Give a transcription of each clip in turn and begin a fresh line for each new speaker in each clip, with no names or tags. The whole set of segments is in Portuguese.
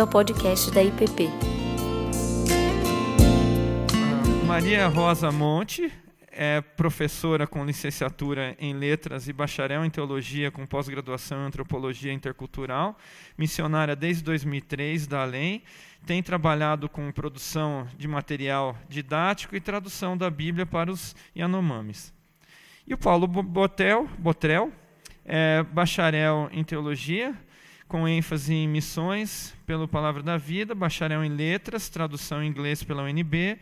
bem-vindo ao podcast da IPP.
Maria Rosa Monte é professora com licenciatura em Letras e bacharel em Teologia com pós-graduação em Antropologia Intercultural, missionária desde 2003 da Além, tem trabalhado com produção de material didático e tradução da Bíblia para os Yanomamis. E o Paulo Botel, Botrel é bacharel em Teologia, com ênfase em missões pelo Palavra da Vida, bacharel em Letras, tradução em inglês pela UNB,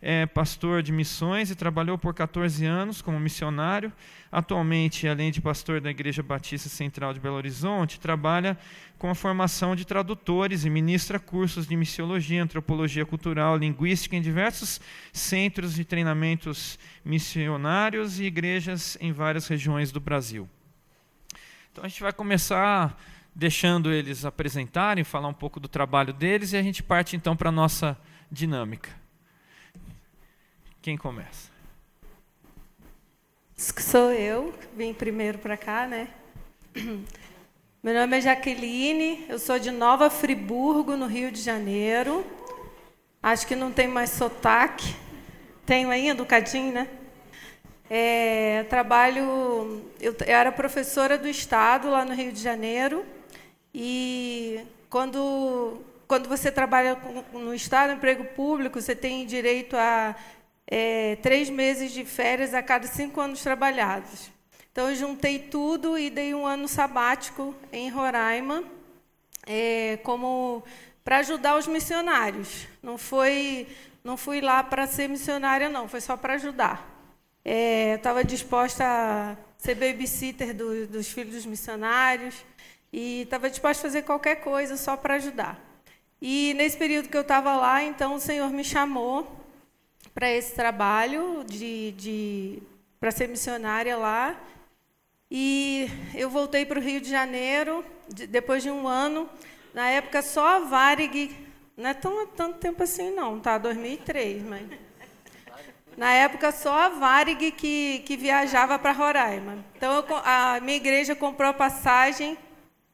é pastor de missões e trabalhou por 14 anos como missionário. Atualmente, além de pastor da Igreja Batista Central de Belo Horizonte, trabalha com a formação de tradutores e ministra cursos de missiologia, antropologia cultural, linguística em diversos centros de treinamentos missionários e igrejas em várias regiões do Brasil. Então a gente vai começar deixando eles apresentarem, falar um pouco do trabalho deles e a gente parte então para a nossa dinâmica. Quem começa?
Sou eu, vim primeiro para cá, né? Meu nome é Jaqueline, eu sou de Nova Friburgo, no Rio de Janeiro. Acho que não tem mais sotaque. Tenho ainda um cadinho, né? É, trabalho, eu, era professora do Estado lá no Rio de Janeiro. E quando, quando você trabalha no Estado, emprego público, você tem direito a é, três meses de férias a cada cinco anos trabalhados. Então, eu juntei tudo e dei um ano sabático em Roraima, é, como para ajudar os missionários. Não foi, não fui lá para ser missionária, não. Foi só para ajudar. É, Estava disposta a ser babysitter do, dos filhos dos missionários e estava disposta a fazer qualquer coisa só para ajudar. E nesse período que eu estava lá, então o Senhor me chamou para esse trabalho de, de para ser missionária lá. E eu voltei para o Rio de Janeiro de, depois de um ano. Na época só a Varig, não é tão tanto tempo assim não, tá? 2003, mas na época só a Varig que, que viajava para Roraima. Então eu, a minha igreja comprou a passagem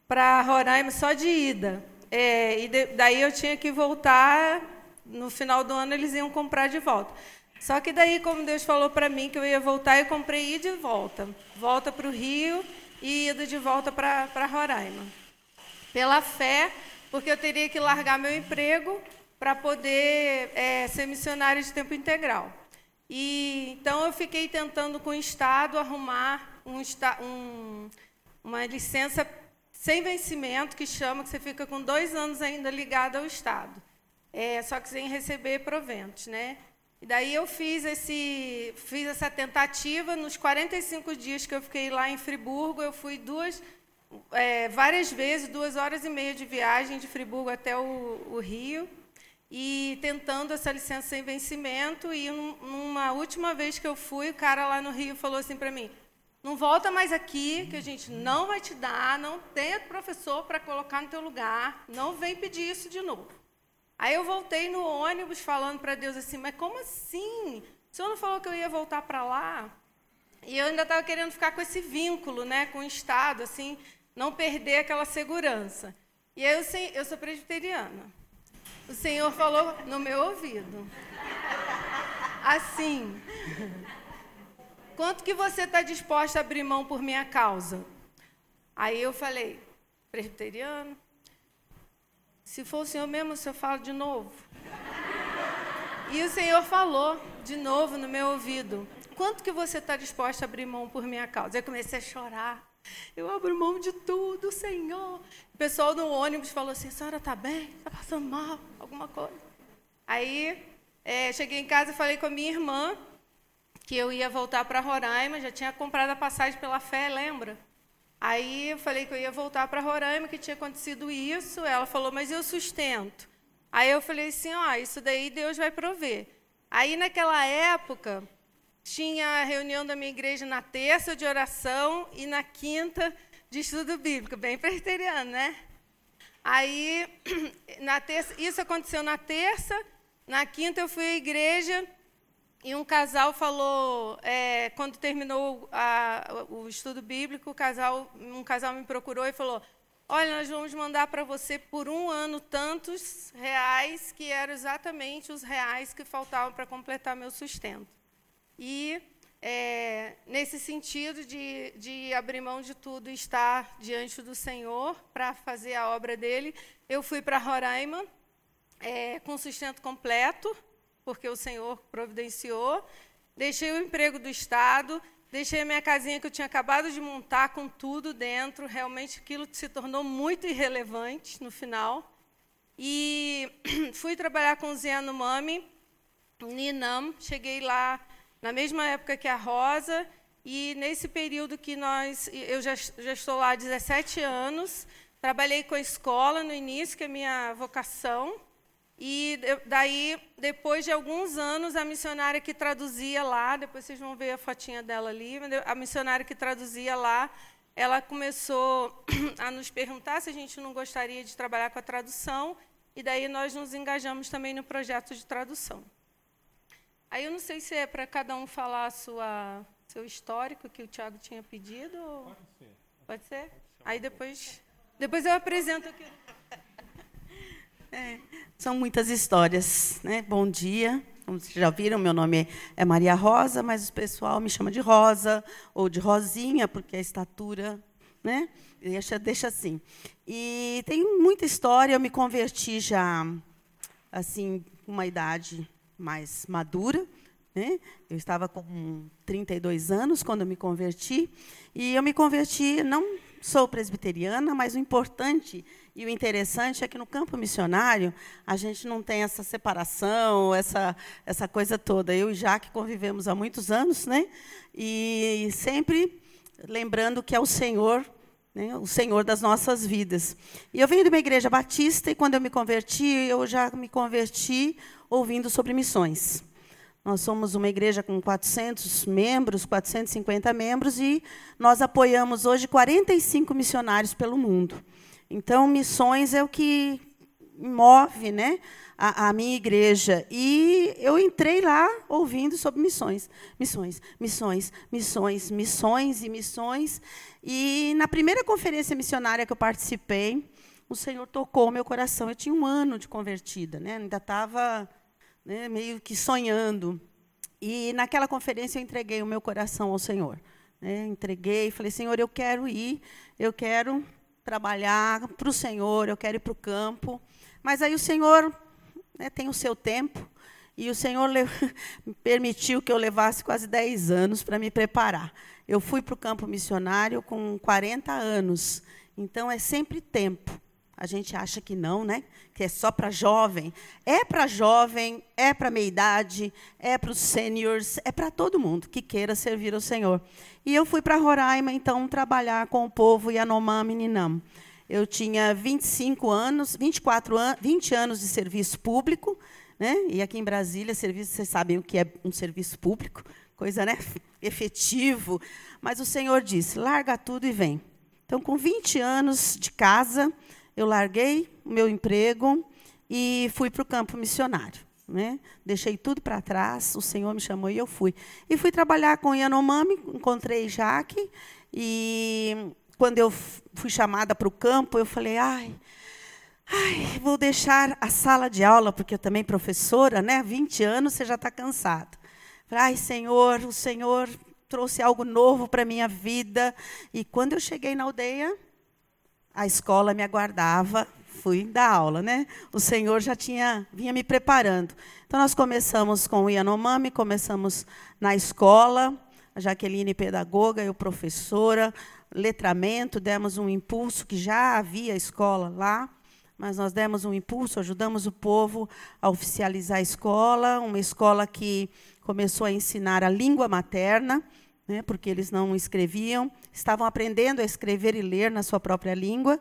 para Roraima só de ida. É, e de, daí eu tinha que voltar no final do ano eles iam comprar de volta. Só que daí, como Deus falou para mim que eu ia voltar, eu comprei ida de volta. Volta para o Rio e ida de volta para Roraima. Pela fé, porque eu teria que largar meu emprego para poder é, ser missionária de tempo integral. E então eu fiquei tentando com o Estado arrumar um, um, uma licença sem vencimento, que chama, que você fica com dois anos ainda ligado ao Estado. É, só que sem receber proventos, né? E daí eu fiz, esse, fiz essa tentativa, nos 45 dias que eu fiquei lá em Friburgo, eu fui duas, é, várias vezes, duas horas e meia de viagem de Friburgo até o, o Rio, e tentando essa licença sem vencimento, e numa última vez que eu fui, o cara lá no Rio falou assim para mim, não volta mais aqui, que a gente não vai te dar, não tem professor para colocar no teu lugar, não vem pedir isso de novo. Aí eu voltei no ônibus falando para Deus assim, mas como assim? O senhor não falou que eu ia voltar para lá? E eu ainda estava querendo ficar com esse vínculo, né, com o Estado, assim, não perder aquela segurança. E aí eu, eu sou presbiteriana. O Senhor falou no meu ouvido, assim, quanto que você está disposta a abrir mão por minha causa? Aí eu falei, presbiteriano, se for o Senhor mesmo, o Senhor fala de novo. E o Senhor falou de novo no meu ouvido: Quanto que você está disposto a abrir mão por minha causa? Eu comecei a chorar. Eu abro mão de tudo, Senhor. O pessoal no ônibus falou assim: a senhora está bem? Está passando mal? Alguma coisa? Aí é, cheguei em casa e falei com a minha irmã que eu ia voltar para Roraima, já tinha comprado a passagem pela fé, lembra? Aí eu falei que eu ia voltar para Roraima, que tinha acontecido isso. Ela falou, mas eu sustento. Aí eu falei assim, ó, isso daí Deus vai prover. Aí naquela época tinha a reunião da minha igreja na terça de oração e na quinta de estudo bíblico, bem presbiteriano, né? Aí na terça, isso aconteceu na terça, na quinta eu fui à igreja e um casal falou, é, quando terminou a, o estudo bíblico, casal, um casal me procurou e falou: Olha, nós vamos mandar para você por um ano tantos reais, que eram exatamente os reais que faltavam para completar meu sustento. E, é, nesse sentido de, de abrir mão de tudo e estar diante do Senhor para fazer a obra dele, eu fui para Roraima é, com sustento completo, porque o Senhor providenciou. Deixei o emprego do Estado Deixei a minha casinha que eu tinha acabado de montar com tudo dentro. Realmente aquilo se tornou muito irrelevante no final. E fui trabalhar com o Ziano Mami, Ninam. Cheguei lá na mesma época que a Rosa. E nesse período que nós. Eu já, já estou lá há 17 anos. Trabalhei com a escola no início, que é a minha vocação. E daí, depois de alguns anos, a missionária que traduzia lá, depois vocês vão ver a fotinha dela ali, a missionária que traduzia lá, ela começou a nos perguntar se a gente não gostaria de trabalhar com a tradução, e daí nós nos engajamos também no projeto de tradução. Aí eu não sei se é para cada um falar sua seu histórico que o Tiago tinha pedido. Pode ser. Pode ser? Aí depois, depois eu apresento aqui.
É, são muitas histórias, né? Bom dia. Como vocês já viram, meu nome é Maria Rosa, mas o pessoal me chama de Rosa ou de Rosinha, porque a estatura, né? Deixa, deixa assim. E tem muita história. Eu me converti já, assim, com uma idade mais madura. Né? Eu estava com 32 anos quando eu me converti. E eu me converti, não sou presbiteriana, mas o importante e o interessante é que no campo missionário a gente não tem essa separação, essa, essa coisa toda. Eu e Jaque convivemos há muitos anos, né? E sempre lembrando que é o Senhor, né? o Senhor das nossas vidas. E eu venho de uma igreja batista e quando eu me converti, eu já me converti ouvindo sobre missões. Nós somos uma igreja com 400 membros, 450 membros, e nós apoiamos hoje 45 missionários pelo mundo. Então, missões é o que move né, a, a, minha igreja. E eu entrei lá ouvindo sobre missões. Missões, missões, missões, missões e missões. E na primeira conferência missionária que eu participei, o Senhor tocou meu coração. Eu tinha um ano de convertida, né? ainda estava né, meio que sonhando. E naquela conferência eu entreguei o meu coração ao Senhor. Né? Entreguei, falei, Senhor, eu quero ir, eu quero trabalhar para o Senhor, eu quero ir para o campo. Mas aí o Senhor né, tem o seu tempo, e o Senhor permitiu que eu levasse quase 10 anos para me preparar. Eu fui para o campo missionário com 40 anos, então é sempre tempo. A gente acha que não, né? Que é só para jovem. É para jovem, é para meia idade, é para os seniors, é para todo mundo que queira servir ao Senhor. E eu fui para Roraima, então, trabalhar com o povo Yanomami Ninam. Eu tinha 25 anos, 24 anos, 20 anos de serviço público, né? E aqui em Brasília, serviço, vocês sabem o que é um serviço público, coisa, né, efetivo. Mas o Senhor disse: "Larga tudo e vem". Então, com 20 anos de casa, eu larguei o meu emprego e fui para o campo missionário. Né? Deixei tudo para trás, o Senhor me chamou e eu fui. E fui trabalhar com Yanomami, encontrei Jaque, e quando eu fui chamada para o campo, eu falei, ai, ai, vou deixar a sala de aula, porque eu também professora, né? 20 anos, você já está cansado. Ai, Senhor, o Senhor trouxe algo novo para a minha vida. E quando eu cheguei na aldeia, a escola me aguardava, fui dar aula, né? O Senhor já tinha vinha me preparando. Então nós começamos com o Yanomami, começamos na escola, a Jaqueline pedagoga, eu professora, letramento, demos um impulso que já havia escola lá, mas nós demos um impulso, ajudamos o povo a oficializar a escola, uma escola que começou a ensinar a língua materna, né, porque eles não escreviam, estavam aprendendo a escrever e ler na sua própria língua.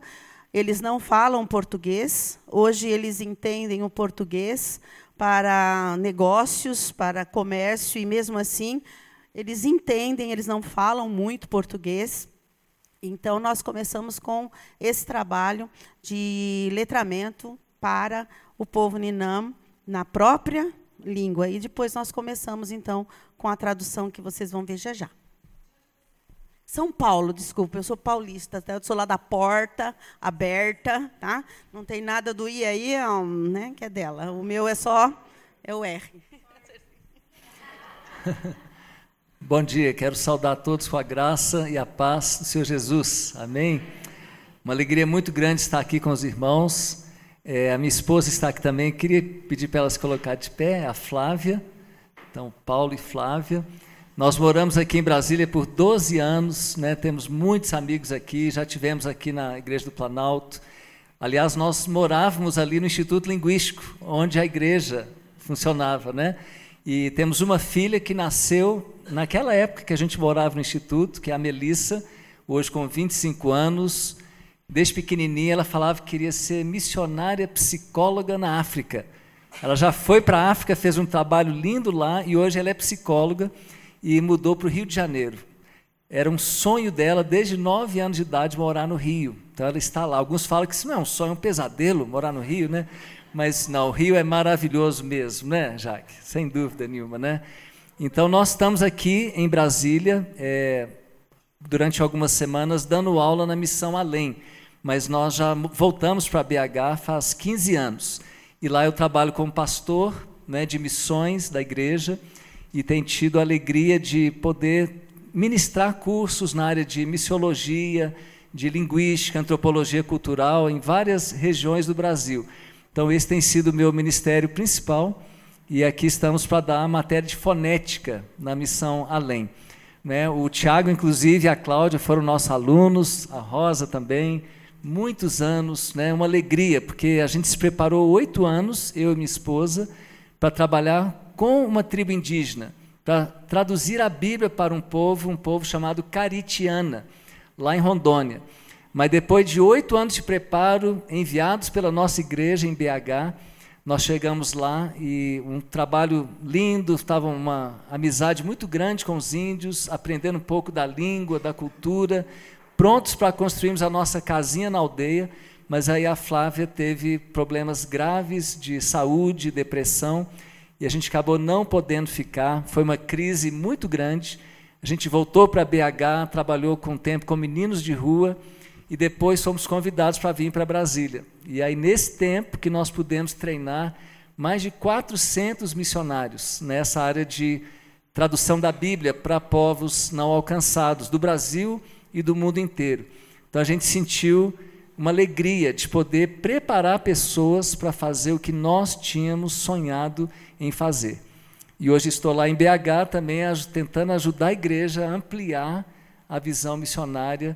Eles não falam português. Hoje eles entendem o português para negócios, para comércio e mesmo assim eles entendem, eles não falam muito português. Então nós começamos com esse trabalho de letramento para o povo Ninam na própria língua. E depois nós começamos, então, com a tradução que vocês vão ver já já. São Paulo, desculpa, eu sou paulista, tá? eu sou lá da porta aberta, tá? Não tem nada do I aí, né, que é dela. O meu é só, é o R.
Bom dia, quero saudar todos com a graça e a paz do Senhor Jesus. Amém? Uma alegria muito grande estar aqui com os irmãos. É, a minha esposa está aqui também. Queria pedir para ela se colocar de pé, a Flávia. Então, Paulo e Flávia. Nós moramos aqui em Brasília por 12 anos, né? temos muitos amigos aqui, já tivemos aqui na Igreja do Planalto. Aliás, nós morávamos ali no Instituto Linguístico, onde a igreja funcionava, né? E temos uma filha que nasceu naquela época que a gente morava no Instituto, que é a Melissa, hoje com 25 anos, Desde pequenininha ela falava que queria ser missionária psicóloga na África. Ela já foi para a África, fez um trabalho lindo lá e hoje ela é psicóloga e mudou para o Rio de Janeiro. Era um sonho dela, desde nove anos de idade, morar no Rio. Então ela está lá. Alguns falam que isso não é um sonho, é um pesadelo, morar no Rio, né? Mas não, o Rio é maravilhoso mesmo, né, Jaque? Sem dúvida nenhuma, né? Então nós estamos aqui em Brasília, é, durante algumas semanas, dando aula na Missão Além mas nós já voltamos para BH faz 15 anos. E lá eu trabalho como pastor né, de missões da igreja e tenho tido a alegria de poder ministrar cursos na área de missiologia, de linguística, antropologia cultural em várias regiões do Brasil. Então, esse tem sido o meu ministério principal e aqui estamos para dar a matéria de fonética na missão Além. Né? O Tiago, inclusive, e a Cláudia foram nossos alunos, a Rosa também, muitos anos, né, uma alegria, porque a gente se preparou oito anos, eu e minha esposa, para trabalhar com uma tribo indígena, para traduzir a Bíblia para um povo, um povo chamado Caritiana, lá em Rondônia. Mas depois de oito anos de preparo, enviados pela nossa igreja em BH, nós chegamos lá e um trabalho lindo, estava uma amizade muito grande com os índios, aprendendo um pouco da língua, da cultura, prontos para construirmos a nossa casinha na aldeia, mas aí a Flávia teve problemas graves de saúde, depressão, e a gente acabou não podendo ficar. Foi uma crise muito grande. A gente voltou para BH, trabalhou com o tempo com meninos de rua, e depois fomos convidados para vir para Brasília. E aí, nesse tempo que nós pudemos treinar mais de 400 missionários nessa área de tradução da Bíblia para povos não alcançados do Brasil e do mundo inteiro. Então a gente sentiu uma alegria de poder preparar pessoas para fazer o que nós tínhamos sonhado em fazer. E hoje estou lá em BH também tentando ajudar a igreja a ampliar a visão missionária,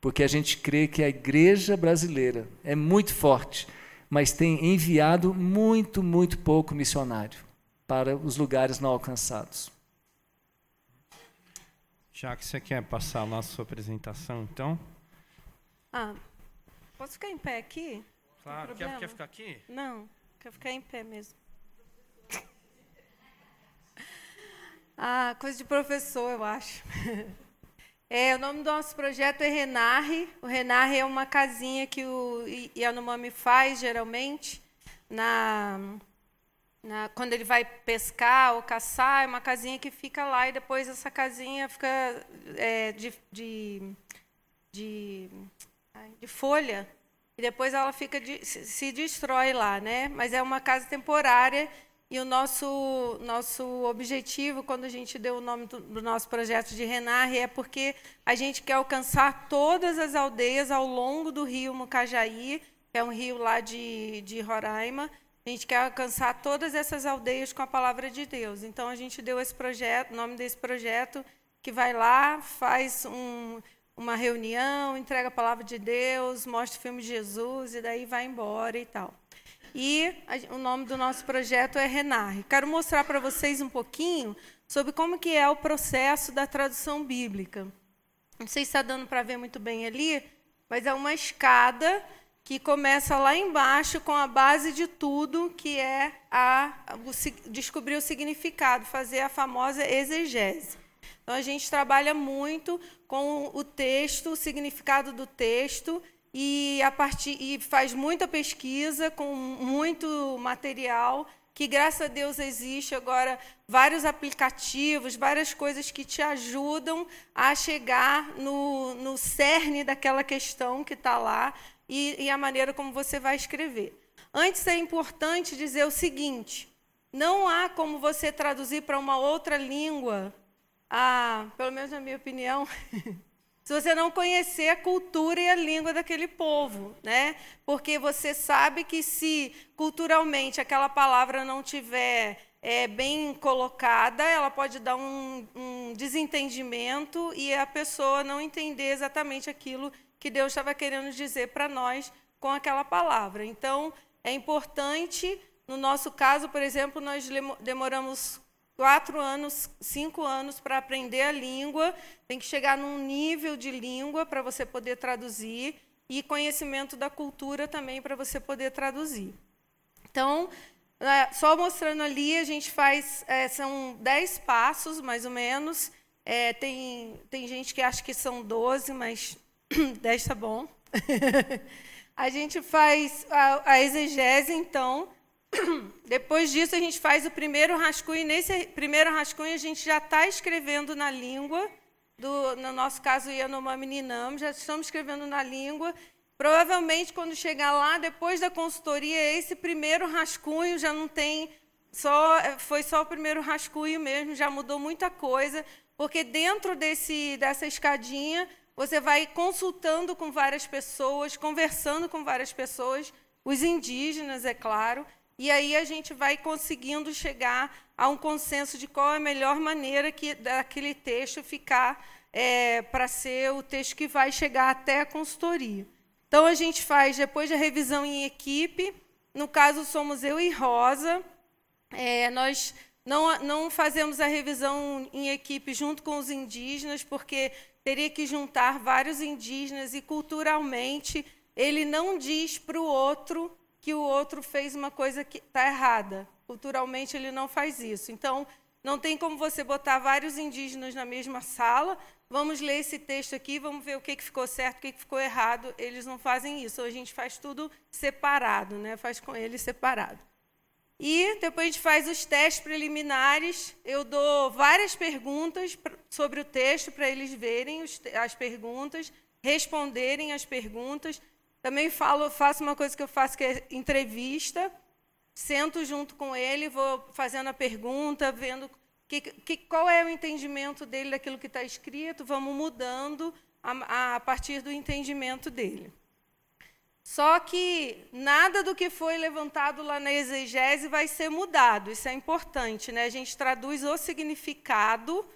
porque a gente crê que a igreja brasileira é muito forte, mas tem enviado muito, muito pouco missionário para os lugares não alcançados.
Já que você quer passar lá a sua apresentação, então.
Ah, posso ficar em pé aqui?
Claro, quer, quer ficar aqui?
Não, quero ficar em pé mesmo. Ah, coisa de professor, eu acho. É, o nome do nosso projeto é Renarre. O Renarre é uma casinha que o Yanomami faz, geralmente, na na, quando ele vai pescar ou caçar, é uma casinha que fica lá e depois essa casinha fica é, de, de, de, de, folha e depois ela fica de, se destrói lá, né? Mas é uma casa temporária e o nosso nosso objetivo quando a gente deu o nome do, do nosso projeto de Renarre é porque a gente quer alcançar todas as aldeias ao longo do rio Mucajaí, que é um rio lá de, de Roraima a gente quer alcançar todas essas aldeias com a palavra de Deus. Então a gente deu esse projeto, o nome desse projeto, que vai lá, faz um, uma reunião, entrega a palavra de Deus, mostra o filme de Jesus e daí vai embora e tal. E a, o nome do nosso projeto é Renarre. Quero mostrar para vocês um pouquinho sobre como que é o processo da tradução bíblica. Não sei se está dando para ver muito bem ali, mas é uma escada que começa lá embaixo com a base de tudo, que é a, o, descobrir o significado, fazer a famosa exegese. Então a gente trabalha muito com o texto, o significado do texto e a partir e faz muita pesquisa com muito material que graças a Deus existe agora vários aplicativos, várias coisas que te ajudam a chegar no, no cerne daquela questão que está lá e, e a maneira como você vai escrever. Antes é importante dizer o seguinte: não há como você traduzir para uma outra língua, a, pelo menos na minha opinião, se você não conhecer a cultura e a língua daquele povo, né? Porque você sabe que se culturalmente aquela palavra não tiver é, bem colocada, ela pode dar um, um desentendimento e a pessoa não entender exatamente aquilo que Deus estava querendo dizer para nós com aquela palavra. Então, é importante, no nosso caso, por exemplo, nós demoramos quatro anos, cinco anos para aprender a língua, tem que chegar num nível de língua para você poder traduzir e conhecimento da cultura também para você poder traduzir. Então, é, só mostrando ali, a gente faz, é, são dez passos, mais ou menos. É, tem, tem gente que acha que são doze, mas dez está bom. a gente faz a, a exegese, então, Depois disso, a gente faz o primeiro rascunho. Nesse primeiro rascunho, a gente já está escrevendo na língua. Do, no nosso caso, Yanomami Ninam, já estamos escrevendo na língua. Provavelmente, quando chegar lá, depois da consultoria, esse primeiro rascunho já não tem. Só, foi só o primeiro rascunho mesmo, já mudou muita coisa, porque dentro desse, dessa escadinha, você vai consultando com várias pessoas, conversando com várias pessoas, os indígenas, é claro, e aí a gente vai conseguindo chegar a um consenso de qual é a melhor maneira que daquele texto ficar é, para ser o texto que vai chegar até a consultoria. Então a gente faz depois da revisão em equipe. No caso somos eu e Rosa. É, nós não, não fazemos a revisão em equipe junto com os indígenas, porque teria que juntar vários indígenas e culturalmente ele não diz para o outro que o outro fez uma coisa que está errada. Culturalmente, ele não faz isso. Então, não tem como você botar vários indígenas na mesma sala. Vamos ler esse texto aqui, vamos ver o que, que ficou certo, o que, que ficou errado. Eles não fazem isso. A gente faz tudo separado, né? faz com eles separado. E depois a gente faz os testes preliminares. Eu dou várias perguntas sobre o texto para eles verem as perguntas, responderem as perguntas. Também falo, faço uma coisa que eu faço que é entrevista. Sento junto com ele, vou fazendo a pergunta, vendo que, que, qual é o entendimento dele daquilo que está escrito, vamos mudando a, a partir do entendimento dele. Só que nada do que foi levantado lá na exegese vai ser mudado. Isso é importante, né? A gente traduz o significado,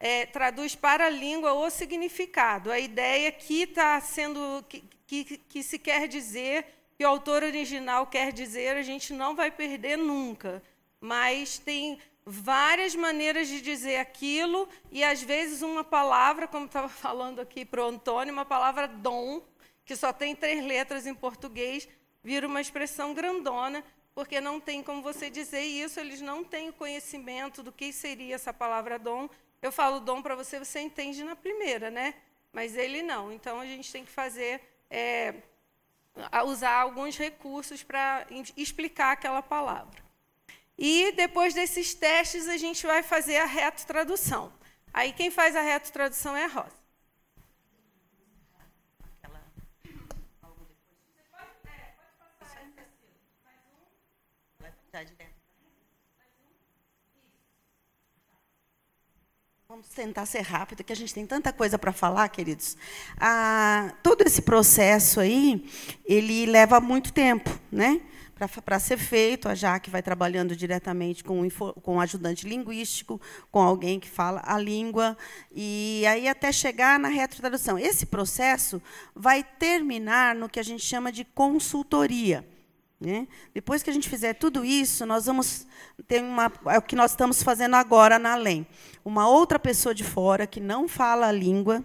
é, traduz para a língua o significado. A ideia que está sendo que, que, que se quer dizer, que o autor original quer dizer, a gente não vai perder nunca. Mas tem várias maneiras de dizer aquilo, e às vezes uma palavra, como estava falando aqui para o Antônio, uma palavra dom, que só tem três letras em português, vira uma expressão grandona, porque não tem como você dizer isso, eles não têm o conhecimento do que seria essa palavra dom. Eu falo dom para você, você entende na primeira, né? Mas ele não. Então a gente tem que fazer é, usar alguns recursos para explicar aquela palavra. E depois desses testes, a gente vai fazer a reto tradução. Aí quem faz a reto tradução é a Rosa. Vai direto. Vamos tentar ser rápido, que a gente tem tanta coisa para falar, queridos. Ah, todo esse processo aí, ele leva muito tempo, né? Para ser feito, a Jaque vai trabalhando diretamente com, com um ajudante linguístico, com alguém que fala a língua, e aí até chegar na retrotradução. Esse processo vai terminar no que a gente chama de consultoria. Né? Depois que a gente fizer tudo isso, nós vamos ter uma, é o que nós estamos fazendo agora na Além. Uma outra pessoa de fora que não fala a língua,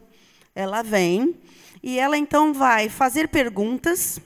ela vem e ela então vai fazer perguntas.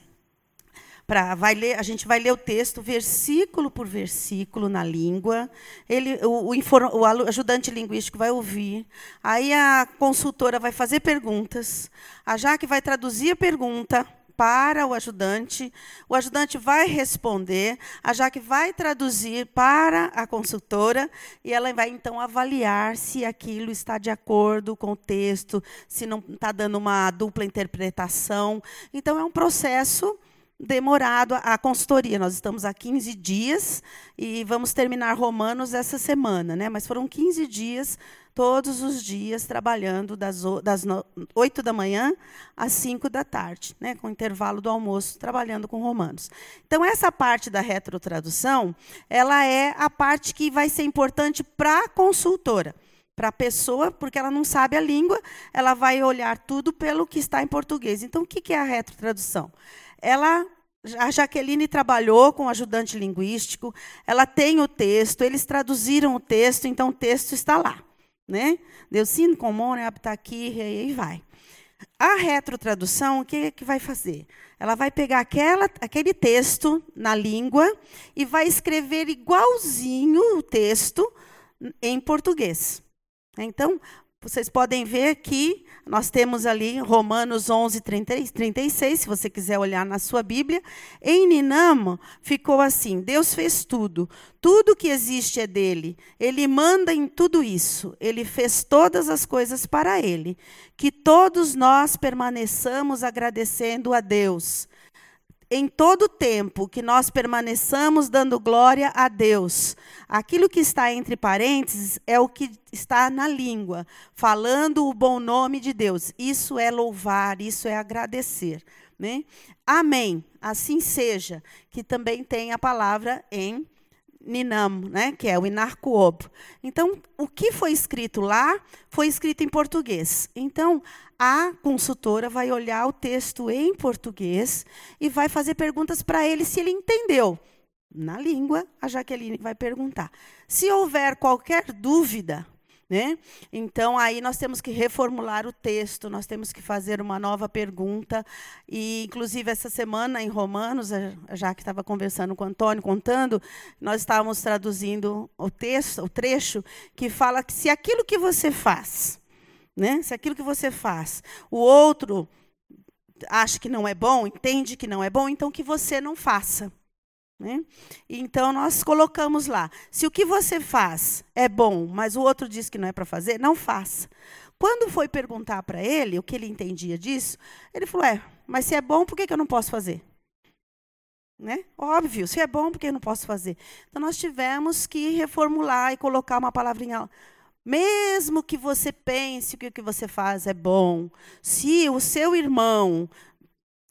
Pra, vai ler, a gente vai ler o texto versículo por versículo na língua. Ele, o, o, o ajudante linguístico vai ouvir. Aí a consultora vai fazer perguntas. A Jaque vai traduzir a pergunta
para o ajudante, o ajudante vai responder, a Jaque vai traduzir para a consultora e ela vai então avaliar se aquilo está de acordo com o texto, se não está dando uma dupla interpretação. Então, é um processo demorado a consultoria. Nós estamos há 15 dias e vamos terminar Romanos essa semana, né? Mas foram 15 dias, todos os dias, trabalhando das, das 8 da manhã às 5 da tarde, né? com intervalo do almoço, trabalhando com Romanos. Então, essa parte da retrotradução, ela é a parte que vai ser importante para a consultora para a pessoa, porque ela não sabe a língua, ela vai olhar tudo pelo que está em português. Então, o que é a retrotradução? Ela a Jaqueline trabalhou com ajudante linguístico, ela tem o texto, eles traduziram o texto, então o texto está lá. Né? Deus sim, comum, está aqui, e aí vai. A retrotradução, o que, que vai fazer? Ela vai pegar aquela, aquele texto na língua e vai escrever igualzinho o texto em português. Então, vocês podem ver que nós temos ali Romanos 11, 30, 36, se você quiser olhar na sua Bíblia. Em Ninamo ficou assim: Deus fez tudo, tudo que existe é dele. Ele manda em tudo isso. Ele fez todas as coisas para ele. Que todos nós permaneçamos agradecendo a Deus em todo tempo que nós permaneçamos dando glória a Deus. Aquilo que está entre parênteses é o que está na língua, falando o bom nome de Deus. Isso é louvar, isso é agradecer. Né? Amém. Assim seja. Que também tem a palavra em Ninam, né, que é o Inarcoop. Então, o que foi escrito lá foi escrito em português. Então, a consultora vai olhar o texto em português e vai fazer perguntas para ele se ele entendeu. Na língua, a Jaqueline vai perguntar. Se houver qualquer dúvida, né? Então, aí nós temos que reformular o texto, nós temos que fazer uma nova pergunta. E, inclusive, essa semana, em Romanos, já que estava conversando com o Antônio, contando, nós estávamos traduzindo o texto, o trecho, que fala que se aquilo que você faz, né? se aquilo que você faz, o outro acha que não é bom, entende que não é bom, então que você não faça. Né? Então, nós colocamos lá: se o que você faz é bom, mas o outro diz que não é para fazer, não faça. Quando foi perguntar para ele o que ele entendia disso, ele falou: é, mas se é bom, por que, que eu não posso fazer? Né? Óbvio, se é bom, por que eu não posso fazer? Então, nós tivemos que reformular e colocar uma palavrinha. Mesmo que você pense que o que você faz é bom, se o seu irmão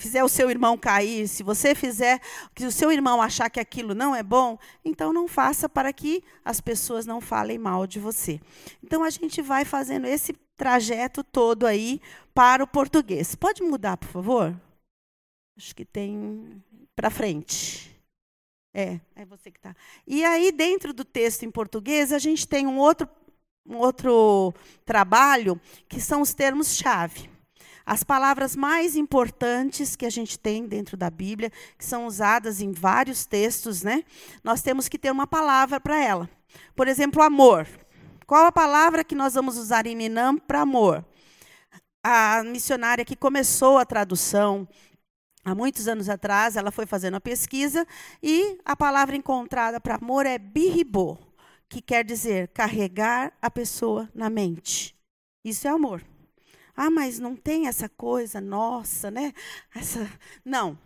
fizer o seu irmão cair, se você fizer que o seu irmão achar que aquilo não é bom, então não faça para que as pessoas não falem mal de você. Então a gente vai fazendo esse trajeto todo aí para o português. Pode mudar, por favor? Acho que tem para frente. É, é você que está. E aí, dentro do texto em português, a gente tem um outro, um outro trabalho, que são os termos-chave. As palavras mais importantes que a gente tem dentro da Bíblia, que são usadas em vários textos, né? Nós temos que ter uma palavra para ela. Por exemplo, amor. Qual a palavra que nós vamos usar em Ninam para amor? A missionária que começou a tradução, há muitos anos atrás, ela foi fazendo a pesquisa e a palavra encontrada para amor é birribô, que quer dizer carregar a pessoa na mente. Isso é amor. Ah, mas não tem essa coisa nossa, né? Essa não.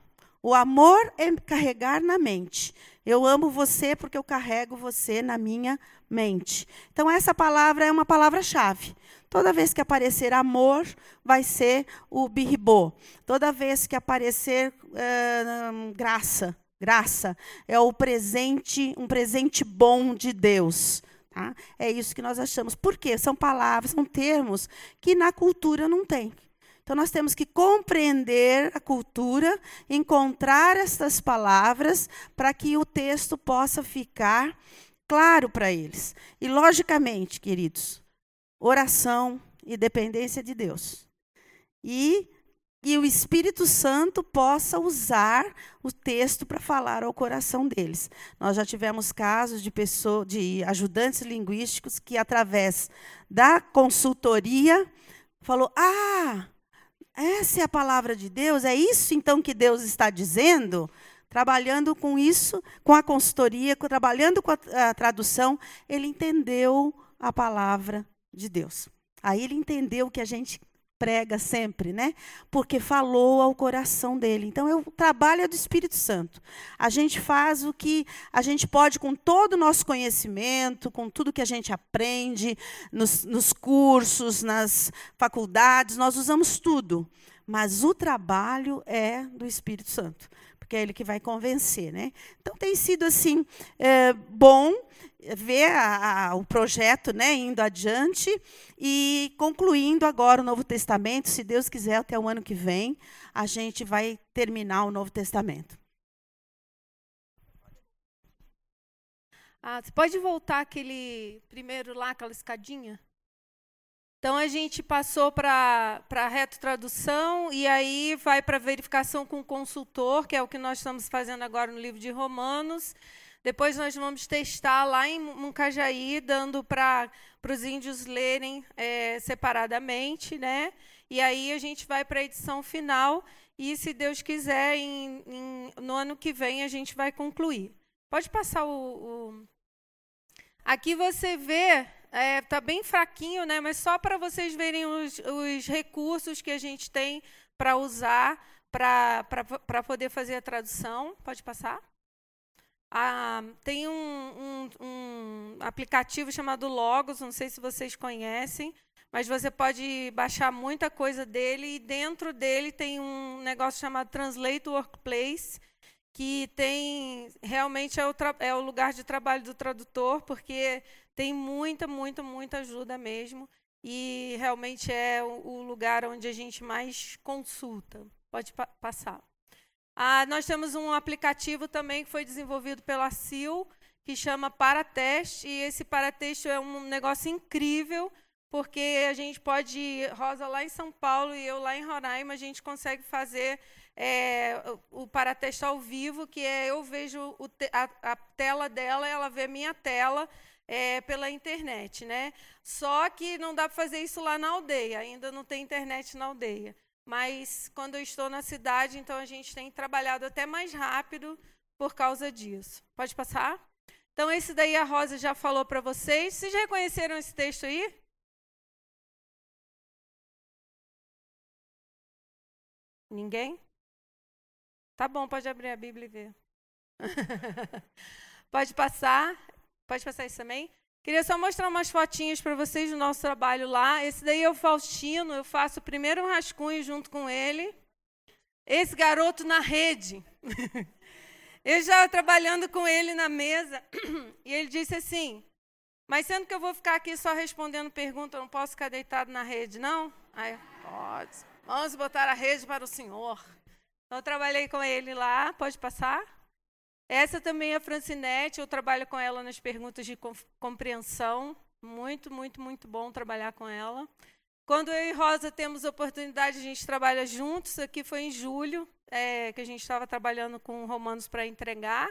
O amor é carregar na mente. Eu amo você porque eu carrego você na minha mente. Então, essa palavra é uma palavra-chave. Toda vez que aparecer amor, vai ser o birribô. Toda vez que aparecer uh, graça, graça é o presente, um presente bom de Deus. Tá? É isso que nós achamos. Por quê? São palavras, são termos que na cultura não tem. Então, nós temos que compreender a cultura, encontrar essas palavras para que o texto possa ficar claro para eles. E, logicamente, queridos, oração e dependência de Deus. E e o Espírito Santo possa usar o texto para falar ao coração deles. Nós já tivemos casos de pessoas, de ajudantes linguísticos que através da consultoria falou: "Ah, essa é a palavra de Deus, é isso então que Deus está dizendo? Trabalhando com isso, com a consultoria, trabalhando com a, a tradução, ele entendeu a palavra de Deus. Aí ele entendeu que a gente prega sempre, né? Porque falou ao coração dele. Então, é o trabalho do Espírito Santo. A gente faz o que a gente pode com todo o nosso conhecimento, com tudo que a gente aprende nos, nos cursos, nas faculdades, nós usamos tudo. Mas o trabalho é do Espírito Santo, porque é ele que vai convencer, né? Então, tem sido assim é, bom ver a, a, o projeto né, indo adiante e concluindo agora o Novo Testamento. Se Deus quiser, até o ano que vem, a gente vai terminar o Novo Testamento.
Ah, você pode voltar aquele primeiro lá, aquela escadinha? Então a gente passou para a retrotradução e aí vai para verificação com o consultor, que é o que nós estamos fazendo agora no livro de Romanos. Depois nós vamos testar lá em Muncajaí, dando para os índios lerem é, separadamente, né? E aí a gente vai para a edição final e, se Deus quiser, em, em, no ano que vem a gente vai concluir. Pode passar o, o... Aqui você vê, está é, tá bem fraquinho, né? Mas só para vocês verem os, os recursos que a gente tem para usar para poder fazer a tradução. Pode passar? Ah, tem um, um, um, aplicativo chamado Logos, não sei se vocês conhecem, mas você pode baixar muita coisa dele e dentro dele tem um negócio chamado Translate Workplace, que tem realmente é o, é o lugar de trabalho do tradutor, porque tem muita, muita, muita ajuda mesmo e realmente é o, lugar onde a gente mais consulta. Pode pa passar. Ah, nós temos um aplicativo também que foi desenvolvido pela CIL, que chama Parateste, e esse Parateste é um negócio incrível, porque a gente pode, Rosa lá em São Paulo e eu lá em Roraima, a gente consegue fazer é, o Parateste ao vivo, que é eu vejo te, a, a, tela dela, ela vê a minha tela é, pela internet. Né? Só que não dá para fazer isso lá na aldeia, ainda não tem internet na aldeia mas quando eu estou na cidade, então a gente tem trabalhado até mais rápido por causa disso. Pode passar? Então, esse daí a Rosa já falou para vocês. Vocês reconheceram esse texto aí? Ninguém? Tá bom, pode abrir a Bíblia e ver. pode passar. Pode passar isso também? Queria só mostrar umas fotinhas para vocês do nosso trabalho lá. Esse daí é o Faustino, eu faço primeiro um rascunho junto com ele. Esse garoto na rede. eu estava trabalhando com ele na mesa e ele disse assim: Mas sendo que eu vou ficar aqui só respondendo perguntas, eu não posso ficar deitado na rede, não? Aí, pode. Vamos botar a rede para o senhor. Então, eu trabalhei com ele lá, pode passar? Essa também é a Francinete, eu trabalho com ela nas perguntas de compreensão. Muito, muito, muito bom trabalhar com ela. Quando eu e Rosa temos oportunidade, a gente trabalha juntos. Aqui foi em julho, é, que a gente estava trabalhando com romanos para entregar.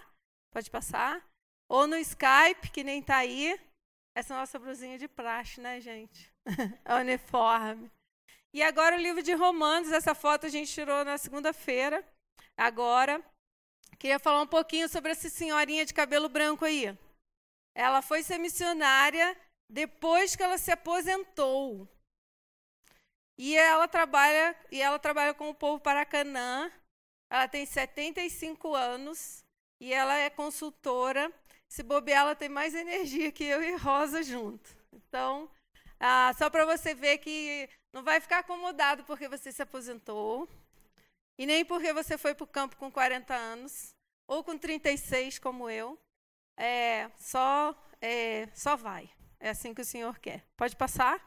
Pode passar. Ou no Skype, que nem está aí. Essa é a nossa brusinha de praxe, né, gente? é uniforme. E agora o livro de Romanos, essa foto a gente tirou na segunda-feira, agora. Queria falar um pouquinho sobre essa senhorinha de cabelo branco aí. Ela foi ser missionária depois que ela se aposentou. E ela trabalha, e ela trabalha com o povo Paracanã. Ela tem 75 anos e ela é consultora. Se bobear, ela tem mais energia que eu e Rosa junto. Então, ah, só para você ver que não vai ficar acomodado porque você se aposentou. E nem porque você foi para o campo com 40 anos, ou com 36, como eu. É, só, é, só vai. É assim que o Senhor quer. Pode passar?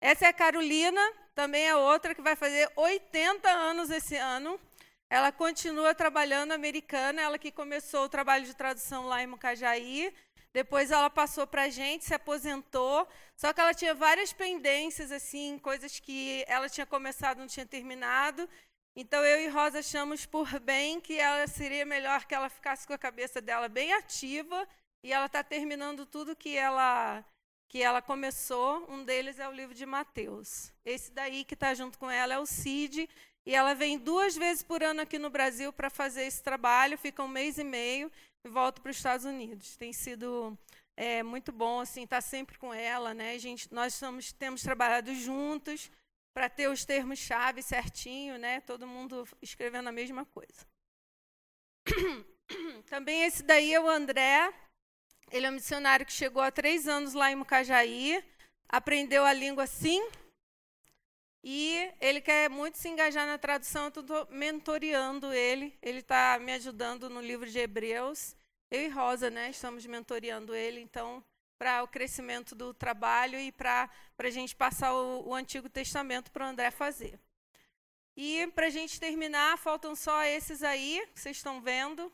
Essa é a Carolina, também é outra que vai fazer 80 anos esse ano. Ela continua trabalhando americana, ela que começou o trabalho de tradução lá em Mucajaí. Depois ela passou para a gente, se aposentou. Só que ela tinha várias pendências, assim, coisas que ela tinha começado não tinha terminado. Então eu e Rosa achamos por bem que ela seria melhor que ela ficasse com a cabeça dela bem ativa e ela está terminando tudo que ela que ela começou. Um deles é o livro de Mateus. Esse daí que está junto com ela é o Cid. E ela vem duas vezes por ano aqui no Brasil para fazer esse trabalho, fica um mês e meio e volta para os Estados Unidos. Tem sido é, muito bom assim estar tá sempre com ela, né? A gente, nós estamos, temos trabalhado juntos para ter os termos-chave certinho, né? Todo mundo escrevendo a mesma coisa. Também esse daí é o André. Ele é um missionário que chegou há três anos lá em Mucajaí, aprendeu a língua assim, e ele quer muito se engajar na tradução, eu estou mentoreando ele. Ele está me ajudando no livro de Hebreus. Eu e Rosa, né, estamos mentoreando ele, então, para o crescimento do trabalho e para a gente passar o, o Antigo Testamento para o André fazer. E para a gente terminar, faltam só esses aí, que vocês estão vendo.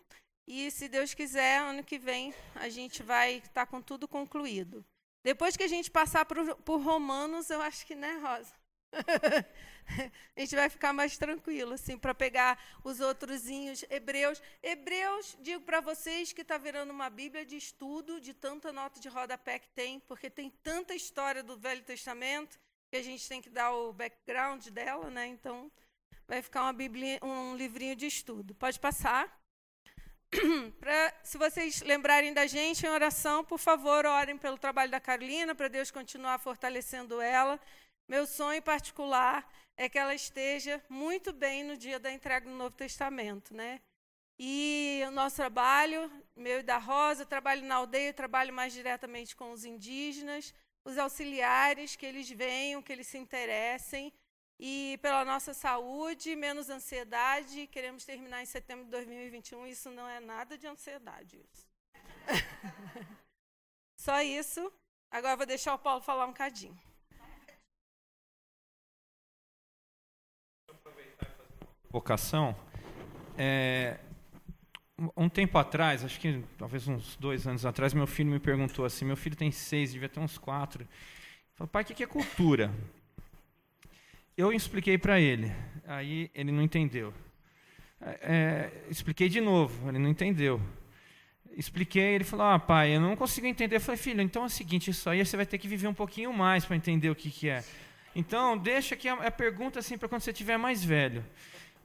E se Deus quiser, ano que vem a gente vai estar tá com tudo concluído. Depois que a gente passar por, por Romanos, eu acho que, né, Rosa? a gente vai ficar mais tranquilo, assim, para pegar os outrozinhos hebreus. Hebreus, digo para vocês que está virando uma Bíblia de estudo, de tanta nota de rodapé que tem, porque tem tanta história do Velho Testamento que a gente tem que dar o background dela, né? Então, vai ficar uma Bíblia, um livrinho de estudo. Pode passar. Pra, se vocês lembrarem da gente em oração, por favor, orem pelo trabalho da Carolina, para Deus continuar fortalecendo ela. Meu sonho particular é que ela esteja muito bem no dia da entrega do Novo Testamento, né? E o nosso trabalho, meu e da Rosa, trabalho na aldeia, trabalho mais diretamente com os indígenas, os auxiliares, que eles venham, que eles se interessem e pela nossa saúde, menos ansiedade. Queremos terminar em setembro de 2021. Isso não é nada de ansiedade. Isso. Só isso. Agora vou deixar o Paulo falar um cadinho.
Vocação. É, um tempo atrás, acho que talvez uns dois anos atrás, meu filho me perguntou assim: meu filho tem seis, devia ter uns quatro. Falei, pai, o que é cultura? eu expliquei para ele, aí ele não entendeu. É, é, expliquei de novo, ele não entendeu. Expliquei, ele falou: Ah, pai, eu não consigo entender. Eu falei: Filho, então é o seguinte, isso aí você vai ter que viver um pouquinho mais para entender o que, que é. Então, deixa aqui a, a pergunta assim para quando você tiver mais velho.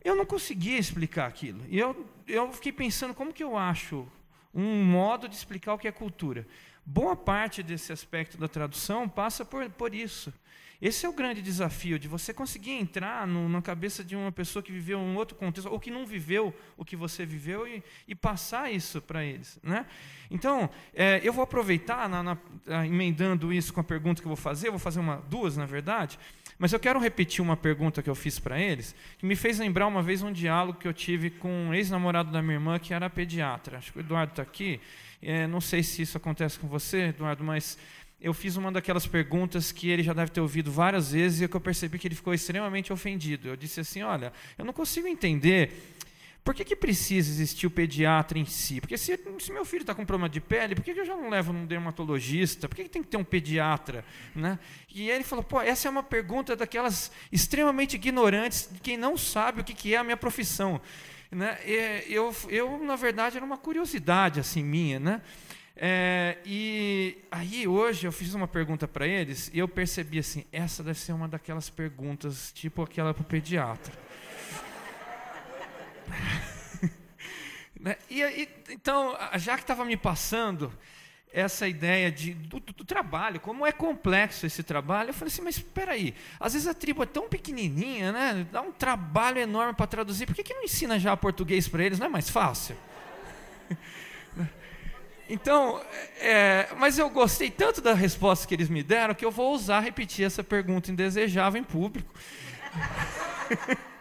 Eu não conseguia explicar aquilo. E eu, eu fiquei pensando como que eu acho um modo de explicar o que é cultura. Boa parte desse aspecto da tradução passa por, por isso. Esse é o grande desafio, de você conseguir entrar no, na cabeça de uma pessoa que viveu um outro contexto, ou que não viveu o que você viveu, e, e passar isso para eles. Né? Então, é, eu vou aproveitar, na, na, emendando isso com a pergunta que eu vou fazer, eu vou fazer uma, duas, na verdade, mas eu quero repetir uma pergunta que eu fiz para eles, que me fez lembrar uma vez um diálogo que eu tive com um ex-namorado da minha irmã, que era pediatra. Acho que o Eduardo está aqui. É, não sei se isso acontece com você, Eduardo, mas eu fiz uma daquelas perguntas que ele já deve ter ouvido várias vezes e que eu percebi que ele ficou extremamente ofendido. Eu disse assim: olha, eu não consigo entender por que, que precisa existir o pediatra em si? Porque se, se meu filho está com problema de pele, por que, que eu já não levo num dermatologista? Por que, que tem que ter um pediatra? Né? E ele falou: pô, essa é uma pergunta daquelas extremamente ignorantes, de quem não sabe o que, que é a minha profissão. Né? Eu, eu, na verdade, era uma curiosidade assim minha. Né? É, e aí hoje eu fiz uma pergunta para eles e eu percebi assim, essa deve ser uma daquelas perguntas tipo aquela para o pediatra. Né? e, e, então, já que estava me passando essa ideia de, do, do, trabalho, como é complexo esse trabalho, eu falei assim, mas espera aí, às vezes a tribo é tão pequenininha, né? dá um trabalho enorme para traduzir, por que, que não ensina já português para eles? Não é mais fácil? Então, é, mas eu gostei tanto da resposta que eles me deram que eu vou usar repetir essa pergunta indesejável em público.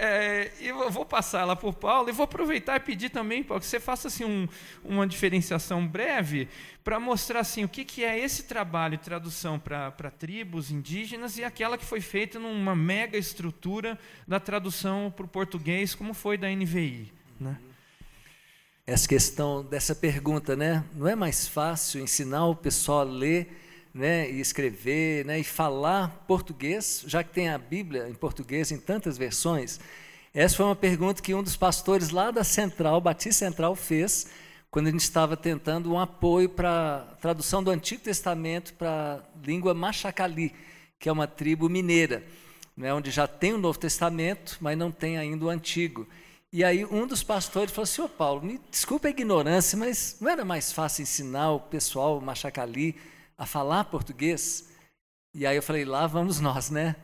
É, eu vou passar lá para o Paulo e vou aproveitar e pedir também, Paulo, que você faça assim, um, uma diferenciação breve para mostrar assim, o que, que é esse trabalho de tradução para tribos indígenas e aquela que foi feita numa mega estrutura da tradução para o português, como foi da NVI. Né?
Essa questão dessa pergunta, né? Não é mais fácil ensinar o pessoal a ler, né, e escrever, né, e falar português, já que tem a Bíblia em português em tantas versões? Essa foi uma pergunta que um dos pastores lá da Central, Batista Central, fez quando a gente estava tentando um apoio para tradução do Antigo Testamento para a língua Machacali, que é uma tribo mineira, né, onde já tem o Novo Testamento, mas não tem ainda o Antigo. E aí um dos pastores falou assim, ô Paulo, me desculpa a ignorância, mas não era mais fácil ensinar o pessoal Machacali a falar português? E aí eu falei, lá vamos nós, né?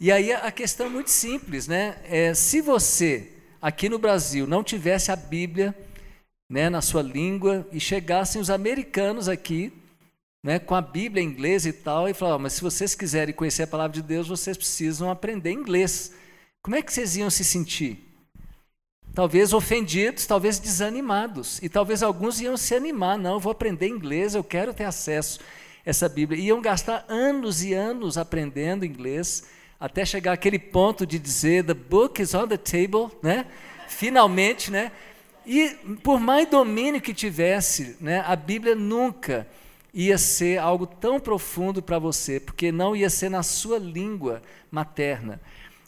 E aí a questão é muito simples, né? É, se você aqui no Brasil não tivesse a Bíblia né, na sua língua e chegassem os americanos aqui né, com a Bíblia em inglês e tal, e falavam, mas se vocês quiserem conhecer a palavra de Deus, vocês precisam aprender inglês. Como é que vocês iam se sentir? Talvez ofendidos, talvez desanimados. E talvez alguns iam se animar, não, eu vou aprender inglês, eu quero ter acesso a essa Bíblia. Iam gastar anos e anos aprendendo inglês, até chegar àquele ponto de dizer, the book is on the table, né? Finalmente, né? E por mais domínio que tivesse, né, a Bíblia nunca ia ser algo tão profundo para você, porque não ia ser na sua língua materna.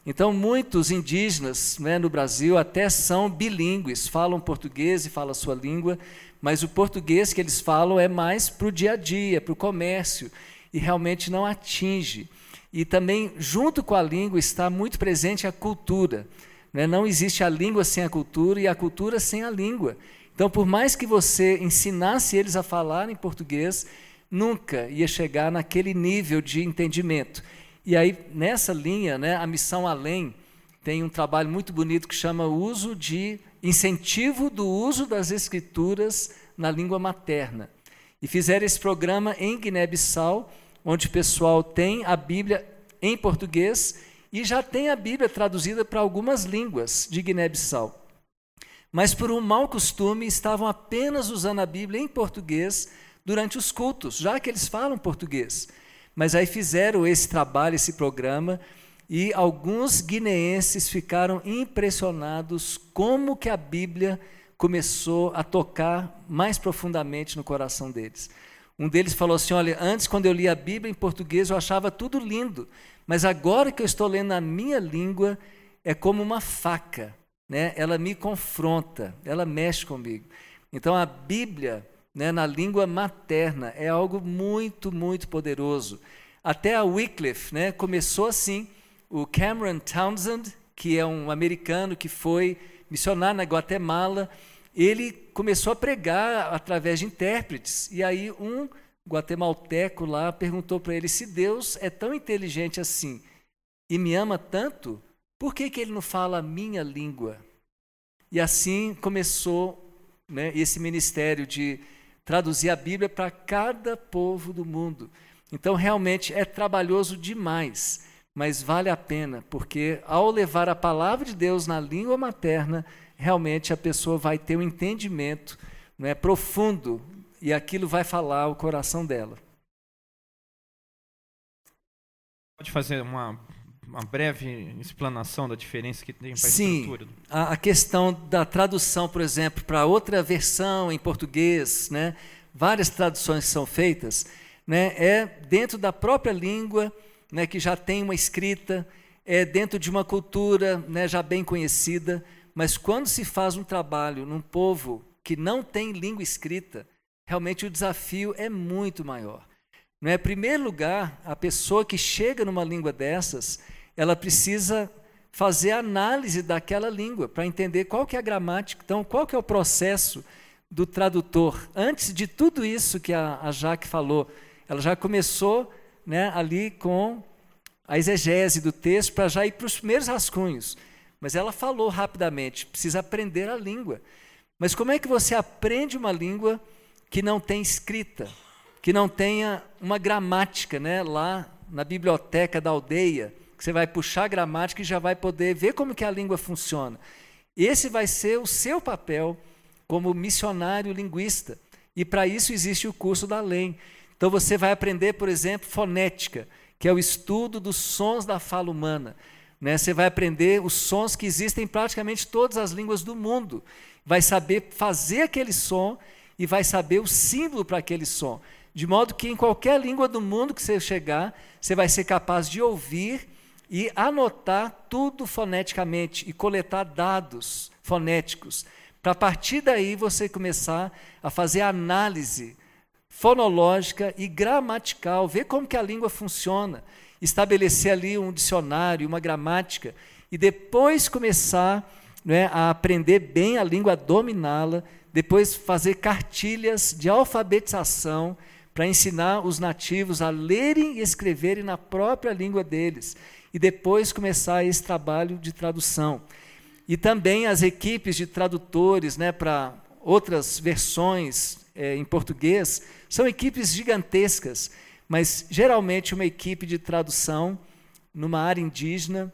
Então, muitos indígenas né, no Brasil até são bilíngues, falam português e falam a sua língua, mas o português que eles falam é mais para o dia a dia, para o comércio, e realmente não atinge. E também, junto com a língua, está muito presente a cultura. Né? Não existe a língua sem a cultura e a cultura sem a língua. Então, por mais que você ensinasse eles a falar em português, nunca ia chegar naquele nível de entendimento. E aí, nessa linha, né, a Missão Além tem um trabalho muito bonito que chama uso de incentivo do uso das escrituras na língua materna. E fizeram esse programa em Guiné-Bissau, onde o pessoal tem a Bíblia em português e já tem a Bíblia traduzida para algumas línguas de Guiné-Bissau. Mas por um mau costume estavam apenas usando a Bíblia em português durante os cultos, já que eles falam português. Mas aí fizeram esse trabalho, esse programa, e alguns guineenses ficaram impressionados como que a Bíblia começou a tocar mais profundamente no coração deles. Um deles falou assim: Olha, antes, quando eu lia a Bíblia em português, eu achava tudo lindo, mas agora que eu estou lendo na minha língua, é como uma faca, né? ela me confronta, ela mexe comigo. Então a Bíblia, né, na língua materna, é algo muito, muito poderoso. Até a Wycliffe né, começou assim. O Cameron Townsend, que é um americano que foi missionar na Guatemala, ele começou a pregar através de intérpretes. E aí um guatemalteco lá perguntou para ele: se Deus é tão inteligente assim e me ama tanto, por que, que ele não fala a minha língua? E assim começou né, esse ministério de traduzir a Bíblia para cada povo do mundo. Então, realmente é trabalhoso demais, mas vale a pena, porque ao levar a palavra de Deus na língua materna, realmente a pessoa vai ter um entendimento não é, profundo e aquilo vai falar o coração dela.
Pode fazer uma, uma breve explanação da diferença que tem para a
estrutura? Sim, a, a questão da tradução, por exemplo, para outra versão em português, né, várias traduções são feitas, né, é dentro da própria língua, né, que já tem uma escrita, é dentro de uma cultura né, já bem conhecida, mas quando se faz um trabalho num povo que não tem língua escrita, realmente o desafio é muito maior. Não é? Em primeiro lugar, a pessoa que chega numa língua dessas, ela precisa fazer análise daquela língua para entender qual que é a gramática, então qual que é o processo do tradutor. Antes de tudo isso que a, a Jaque falou, ela já começou né, ali com a exegese do texto para já ir para os primeiros rascunhos. Mas ela falou rapidamente, precisa aprender a língua. Mas como é que você aprende uma língua que não tem escrita, que não tenha uma gramática, né, lá na biblioteca da aldeia, que você vai puxar a gramática e já vai poder ver como que a língua funciona. Esse vai ser o seu papel como missionário linguista. E para isso existe o curso da LEM. Então você vai aprender, por exemplo, fonética, que é o estudo dos sons da fala humana. Né? Você vai aprender os sons que existem em praticamente todas as línguas do mundo. Vai saber fazer aquele som e vai saber o símbolo para aquele som. De modo que em qualquer língua do mundo que você chegar, você vai ser capaz de ouvir e anotar tudo foneticamente e coletar dados fonéticos. Para a partir daí você começar a fazer análise fonológica e gramatical, ver como que a língua funciona, estabelecer ali um dicionário, uma gramática, e depois começar né, a aprender bem a língua, dominá-la, depois fazer cartilhas de alfabetização para ensinar os nativos a lerem e escreverem na própria língua deles, e depois começar esse trabalho de tradução. E também as equipes de tradutores né, para outras versões é, em português são equipes gigantescas, mas geralmente uma equipe de tradução numa área indígena,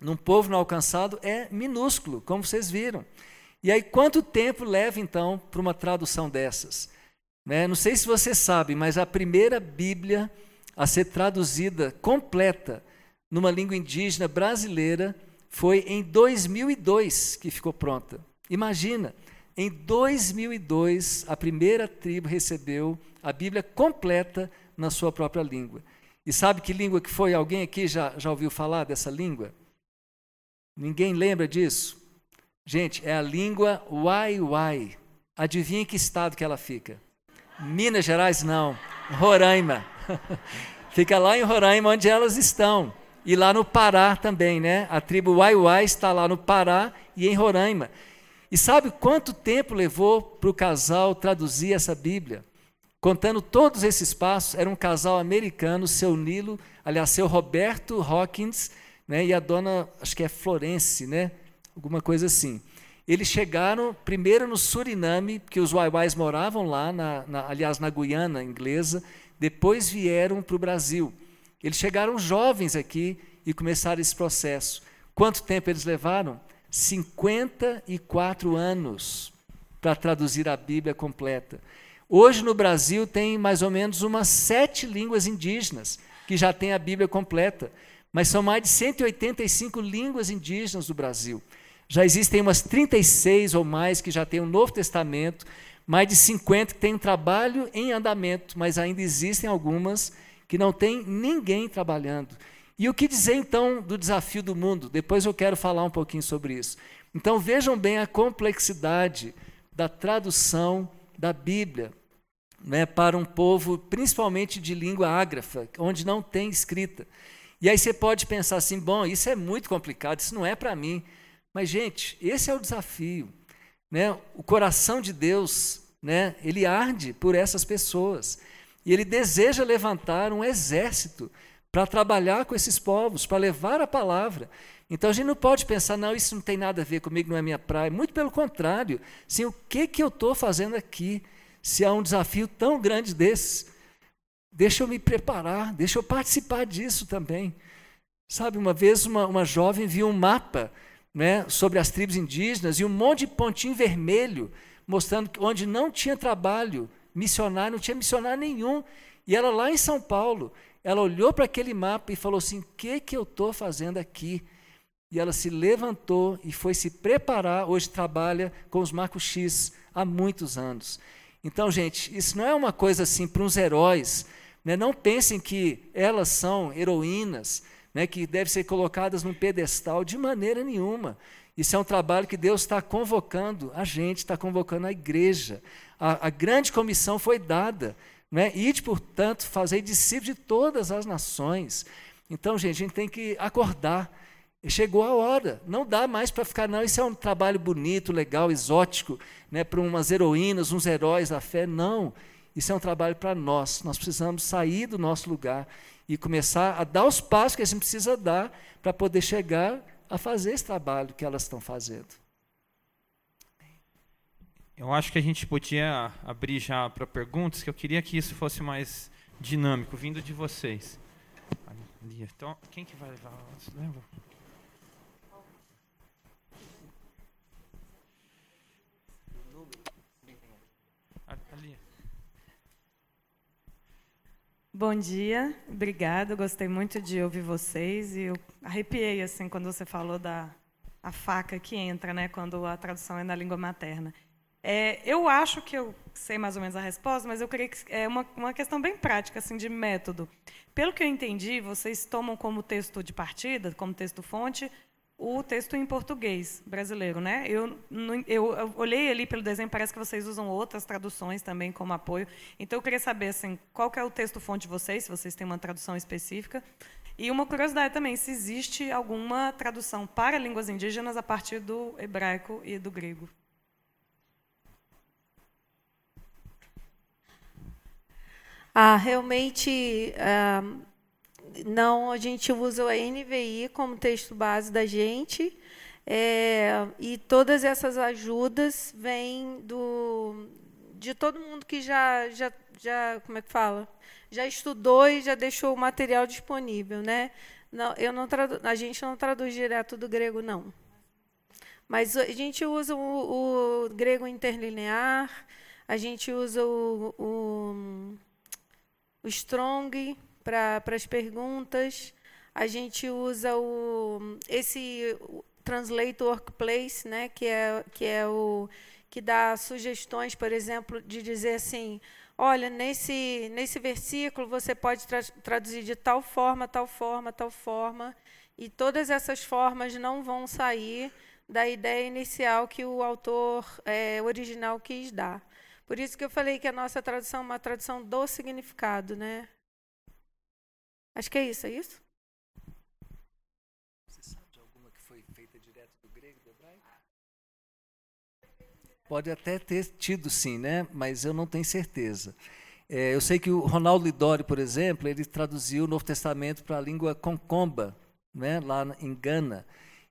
num povo não alcançado, é minúsculo, como vocês viram. E aí, quanto tempo leva então para uma tradução dessas? Né? Não sei se você sabe, mas a primeira Bíblia a ser traduzida completa numa língua indígena brasileira foi em 2002 que ficou pronta. Imagina, em 2002 a primeira tribo recebeu a Bíblia completa na sua própria língua. E sabe que língua que foi? Alguém aqui já, já ouviu falar dessa língua? Ninguém lembra disso? Gente, é a língua Uai-Uai. Adivinha que estado que ela fica? Minas Gerais, não. Roraima. fica lá em Roraima, onde elas estão. E lá no Pará também, né? A tribo Uai-Uai está lá no Pará e em Roraima. E sabe quanto tempo levou para o casal traduzir essa Bíblia? Contando todos esses passos, era um casal americano, seu Nilo, aliás, seu Roberto Hawkins, né, e a dona, acho que é Florence, né? Alguma coisa assim. Eles chegaram primeiro no Suriname, porque os Waiwais moravam lá, na, na, aliás, na Guiana inglesa, depois vieram para o Brasil. Eles chegaram jovens aqui e começaram esse processo. Quanto tempo eles levaram? 54 anos para traduzir a Bíblia completa. Hoje no Brasil tem mais ou menos umas sete línguas indígenas que já têm a Bíblia completa, mas são mais de 185 línguas indígenas do Brasil. Já existem umas 36 ou mais que já têm o Novo Testamento, mais de 50 que têm um trabalho em andamento, mas ainda existem algumas que não tem ninguém trabalhando. E o que dizer então do desafio do mundo? Depois eu quero falar um pouquinho sobre isso. Então vejam bem a complexidade da tradução da Bíblia né, para um povo, principalmente de língua ágrafa, onde não tem escrita. E aí você pode pensar assim: bom, isso é muito complicado, isso não é para mim. Mas, gente, esse é o desafio. Né? O coração de Deus, né, ele arde por essas pessoas. E ele deseja levantar um exército para trabalhar com esses povos, para levar a palavra. Então a gente não pode pensar, não, isso não tem nada a ver comigo, não é minha praia. Muito pelo contrário. Sim, o que, que eu estou fazendo aqui? Se há um desafio tão grande desse, deixa eu me preparar, deixa eu participar disso também. Sabe, uma vez uma, uma jovem viu um mapa né, sobre as tribos indígenas e um monte de pontinho vermelho, mostrando onde não tinha trabalho missionário, não tinha missionário nenhum. E ela lá em São Paulo, ela olhou para aquele mapa e falou assim: o que, que eu estou fazendo aqui? E ela se levantou e foi se preparar. Hoje trabalha com os Marcos X há muitos anos. Então, gente, isso não é uma coisa assim para uns heróis. Né? Não pensem que elas são heroínas, né? que devem ser colocadas num pedestal, de maneira nenhuma. Isso é um trabalho que Deus está convocando a gente, está convocando a igreja. A, a grande comissão foi dada. Né? Ide, portanto, fazer discípulos de todas as nações. Então, gente, a gente tem que acordar. Chegou a hora, não dá mais para ficar, não. Isso é um trabalho bonito, legal, exótico, né, para umas heroínas, uns heróis da fé. Não, isso é um trabalho para nós. Nós precisamos sair do nosso lugar e começar a dar os passos que a gente precisa dar para poder chegar a fazer esse trabalho que elas estão fazendo.
Eu acho que a gente podia abrir já para perguntas, que eu queria que isso fosse mais dinâmico, vindo de vocês. Então, quem que vai levar? Lembra? Ali.
Bom dia, obrigada. Gostei muito de ouvir vocês e eu arrepiei assim quando você falou da a faca que entra, né, quando a tradução é na língua materna. É, eu acho que eu sei mais ou menos a resposta, mas eu queria que é uma, uma questão bem prática, assim, de método. Pelo que eu entendi, vocês tomam como texto de partida, como texto fonte,
o texto em português brasileiro, né? Eu, eu, eu, olhei ali pelo desenho, parece que vocês usam outras traduções também como apoio. Então eu queria saber assim, qual é o texto fonte de vocês, se vocês têm uma tradução específica. E uma curiosidade também, se existe alguma tradução para línguas indígenas a partir do hebraico e do grego.
Ah, realmente ah, não, a gente usa o NVI como texto base da gente. É, e todas essas ajudas vêm do, de todo mundo que já, já, já, como é que fala? Já estudou e já deixou o material disponível, né? Não, eu não tradu, a gente não traduz direto do grego, não. Mas a gente usa o, o grego interlinear, a gente usa o, o, o strong, para as perguntas. A gente usa o, esse Translate Workplace, né, que é, que é o que dá sugestões, por exemplo, de dizer assim, olha, nesse, nesse versículo você pode tra traduzir de tal forma, tal forma, tal forma, e todas essas formas não vão sair da ideia inicial que o autor é, original quis dar. Por isso que eu falei que a nossa tradução é uma tradução do significado, né? Acho que é isso, é isso?
Você sabe de alguma que foi feita direto do grego, do hebraico? Pode até ter tido sim, né? Mas eu não tenho certeza. É, eu sei que o Ronaldo Lidori, por exemplo, ele traduziu o Novo Testamento para a língua concomba, né? lá em Gana.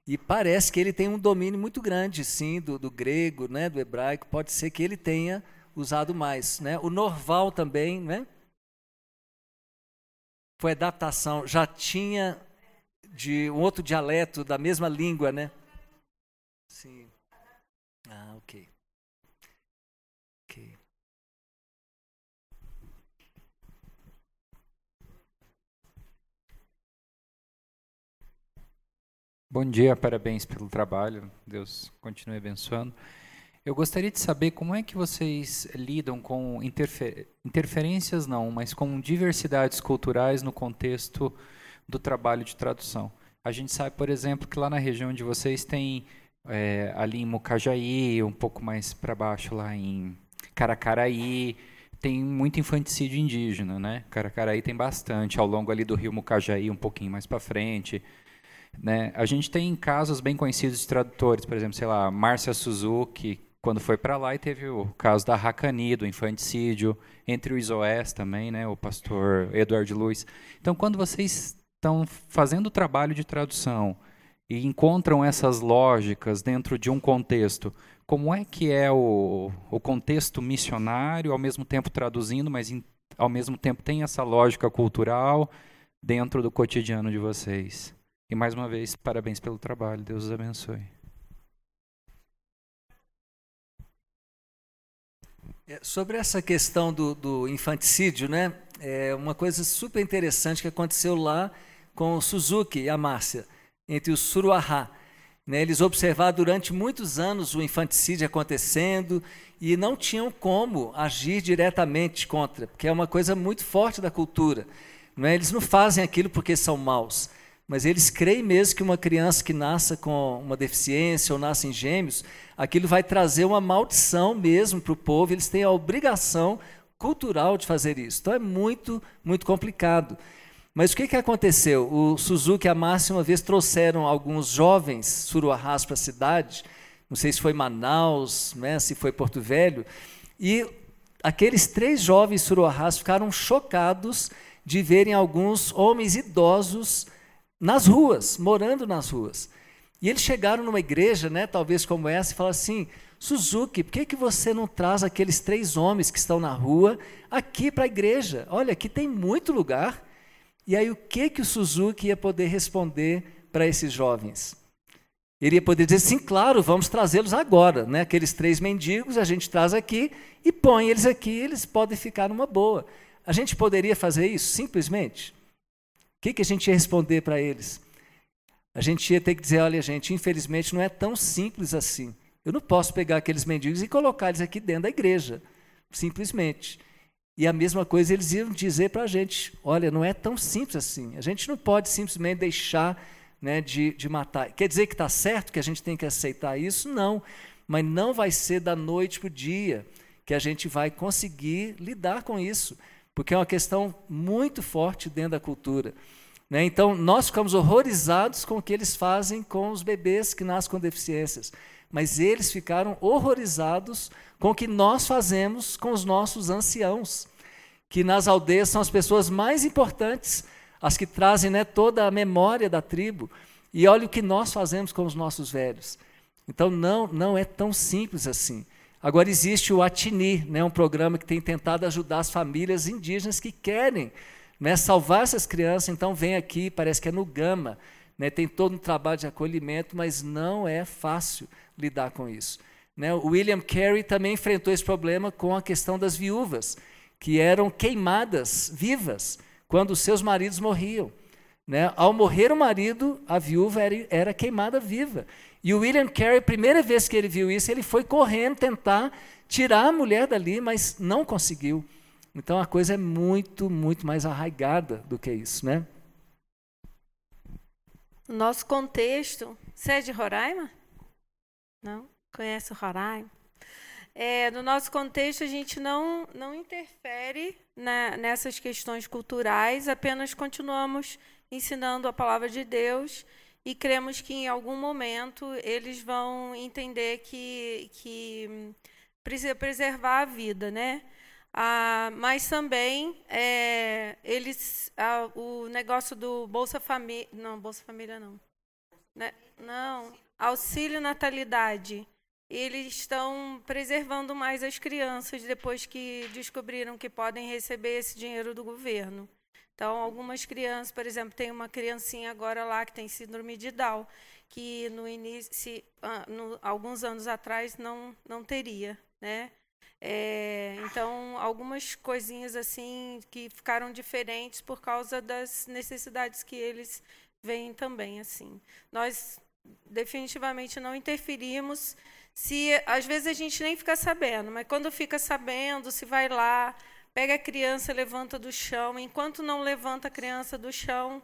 E parece que ele tem um domínio muito grande, sim, do, do grego, né? do hebraico. Pode ser que ele tenha usado mais. Né? O Norval também, né? Foi adaptação, já tinha de um outro dialeto da mesma língua, né? Sim. Ah, ok. Ok.
Bom dia, parabéns pelo trabalho. Deus continue abençoando. Eu gostaria de saber como é que vocês lidam com interfer interferências, não, mas com diversidades culturais no contexto do trabalho de tradução. A gente sabe, por exemplo, que lá na região de vocês tem é, ali em Mucajaí, um pouco mais para baixo lá em Caracaraí, tem muito infanticídio indígena, né? Caracaraí tem bastante, ao longo ali do rio Mucajaí, um pouquinho mais para frente. Né? A gente tem casos bem conhecidos de tradutores, por exemplo, sei lá, Márcia Suzuki, quando foi para lá e teve o caso da Racani, do infanticídio, entre o Isoés também, né, o pastor Eduardo Luiz. Então, quando vocês estão fazendo o trabalho de tradução e encontram essas lógicas dentro de um contexto, como é que é o, o contexto missionário, ao mesmo tempo traduzindo, mas em, ao mesmo tempo tem essa lógica cultural dentro do cotidiano de vocês? E mais uma vez, parabéns pelo trabalho. Deus os abençoe.
Sobre essa questão do, do, infanticídio, né, é uma coisa super interessante que aconteceu lá com o Suzuki e a Márcia, entre os Suruahá. Né, eles observaram durante muitos anos o infanticídio acontecendo e não tinham como agir diretamente contra, porque é uma coisa muito forte da cultura. Não é? Eles não fazem aquilo porque são maus, mas eles creem mesmo que uma criança que nasça com uma deficiência ou nasce em gêmeos, aquilo vai trazer uma maldição mesmo para o povo, eles têm a obrigação cultural de fazer isso. Então é muito, muito complicado. Mas o que, que aconteceu? O Suzuki e a Márcia uma vez trouxeram alguns jovens suruahás para a cidade, não sei se foi Manaus, né, se foi Porto Velho, e aqueles três jovens suruahás ficaram chocados de verem alguns homens idosos nas ruas, morando nas ruas. E eles chegaram numa igreja, né, talvez como essa, e falaram assim: Suzuki, por que, que você não traz aqueles três homens que estão na rua aqui para a igreja? Olha, aqui tem muito lugar. E aí, o que, que o Suzuki ia poder responder para esses jovens? Ele ia poder dizer, sim, claro, vamos trazê-los agora. Né? Aqueles três mendigos a gente traz aqui e põe eles aqui, eles podem ficar numa boa. A gente poderia fazer isso simplesmente? O que, que a gente ia responder para eles? A gente ia ter que dizer: olha, gente, infelizmente não é tão simples assim. Eu não posso pegar aqueles mendigos e colocar eles aqui dentro da igreja, simplesmente. E a mesma coisa eles iam dizer para a gente: olha, não é tão simples assim. A gente não pode simplesmente deixar né, de, de matar. Quer dizer que está certo que a gente tem que aceitar isso? Não. Mas não vai ser da noite para o dia que a gente vai conseguir lidar com isso, porque é uma questão muito forte dentro da cultura. Né? Então, nós ficamos horrorizados com o que eles fazem com os bebês que nascem com deficiências, mas eles ficaram horrorizados com o que nós fazemos com os nossos anciãos, que nas aldeias são as pessoas mais importantes, as que trazem né, toda a memória da tribo. E olha o que nós fazemos com os nossos velhos. Então, não, não é tão simples assim. Agora existe o Atini, né, um programa que tem tentado ajudar as famílias indígenas que querem né, salvar essas crianças. Então vem aqui, parece que é no Gama, né, tem todo um trabalho de acolhimento, mas não é fácil lidar com isso. Né, o William Carey também enfrentou esse problema com a questão das viúvas, que eram queimadas vivas quando seus maridos morriam. Né? Ao morrer o marido, a viúva era, era queimada viva. E o William Carey, primeira vez que ele viu isso, ele foi correndo tentar tirar a mulher dali, mas não conseguiu. Então a coisa é muito, muito mais arraigada do que isso, né?
No nosso contexto, você é de Roraima? Não? Conhece o Roraima? É, no nosso contexto, a gente não, não interfere na, nessas questões culturais, apenas continuamos ensinando a palavra de Deus e cremos que em algum momento eles vão entender que, que precisa preservar a vida, né? Ah, mas também é, eles ah, o negócio do Bolsa Família não Bolsa Família não né? não auxílio natalidade eles estão preservando mais as crianças depois que descobriram que podem receber esse dinheiro do governo então, algumas crianças, por exemplo, tem uma criancinha agora lá que tem síndrome de Down, que no início, ah, no, alguns anos atrás, não, não teria, né? É, então, algumas coisinhas assim que ficaram diferentes por causa das necessidades que eles veem também, assim. Nós definitivamente não interferimos. Se às vezes a gente nem fica sabendo, mas quando fica sabendo, se vai lá, Pega a criança, levanta do chão. Enquanto não levanta a criança do chão,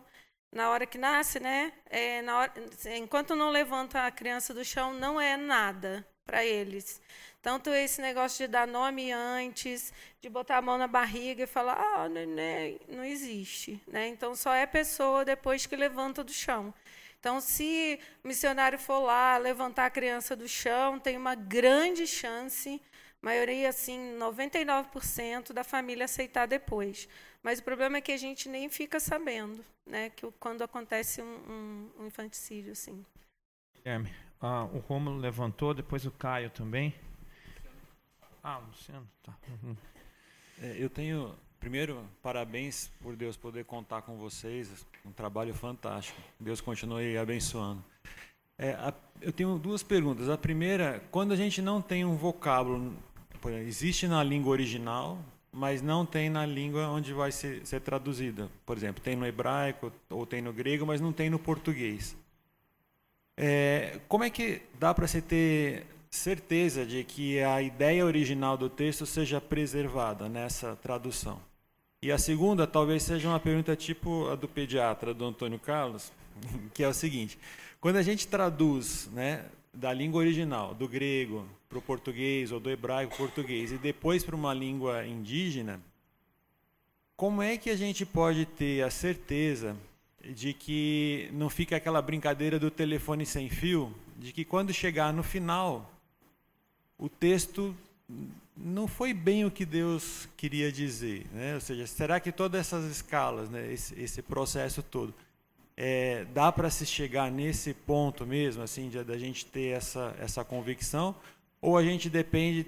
na hora que nasce, né? É, hora, enquanto não levanta a criança do chão, não é nada para eles. Tanto esse negócio de dar nome antes, de botar a mão na barriga e falar, ah, neném, não existe. Né? Então, só é pessoa depois que levanta do chão. Então, se o missionário for lá levantar a criança do chão, tem uma grande chance maioria, assim, 99% da família aceitar depois. Mas o problema é que a gente nem fica sabendo, né, que quando acontece um, um, um infanticídio, assim.
Guilherme, ah, o Rômulo levantou, depois o Caio também. Ah, Luciano, tá. Uhum.
É, eu tenho, primeiro, parabéns por Deus poder contar com vocês, um trabalho fantástico. Deus continue abençoando. É, a, eu tenho duas perguntas. A primeira, quando a gente não tem um vocábulo existe na língua original, mas não tem na língua onde vai ser, ser traduzida. Por exemplo, tem no hebraico ou tem no grego, mas não tem no português. É, como é que dá para você ter certeza de que a ideia original do texto seja preservada nessa tradução? E a segunda, talvez seja uma pergunta tipo a do pediatra, do Antônio Carlos, que é o seguinte: quando a gente traduz né, da língua original, do grego para o português, ou do hebraico para o português, e depois para uma língua indígena, como é que a gente pode ter a certeza de que não fica aquela brincadeira do telefone sem fio, de que quando chegar no final, o texto não foi bem o que Deus queria dizer, né? Ou seja, será que todas essas escalas, né, esse, esse processo todo, é, dá para se chegar nesse ponto mesmo, assim, da gente ter essa, essa convicção, ou a gente depende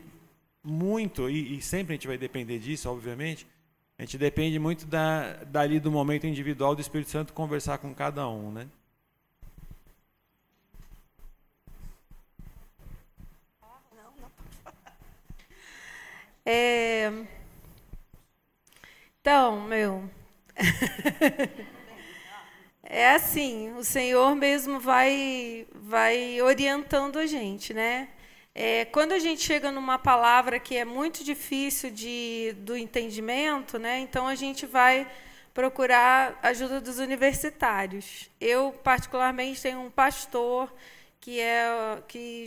muito, e, e, sempre a gente vai depender disso, obviamente, a gente depende muito da, dali do momento individual do Espírito Santo conversar com cada um, né?
É... Então, meu. é assim, o Senhor mesmo vai, vai orientando a gente, né? É, quando a gente chega numa palavra que é muito difícil de, do entendimento, né? Então a gente vai procurar ajuda dos universitários. Eu, particularmente, tenho um pastor que é, que,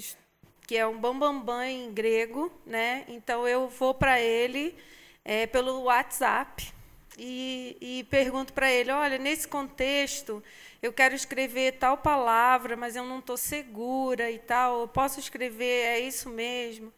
que é um bambambam bam, bam em grego, né? então eu vou para ele é, pelo WhatsApp e, e pergunto para ele: olha, nesse contexto, eu quero escrever tal palavra, mas eu não estou segura e tal, eu posso escrever, é isso mesmo.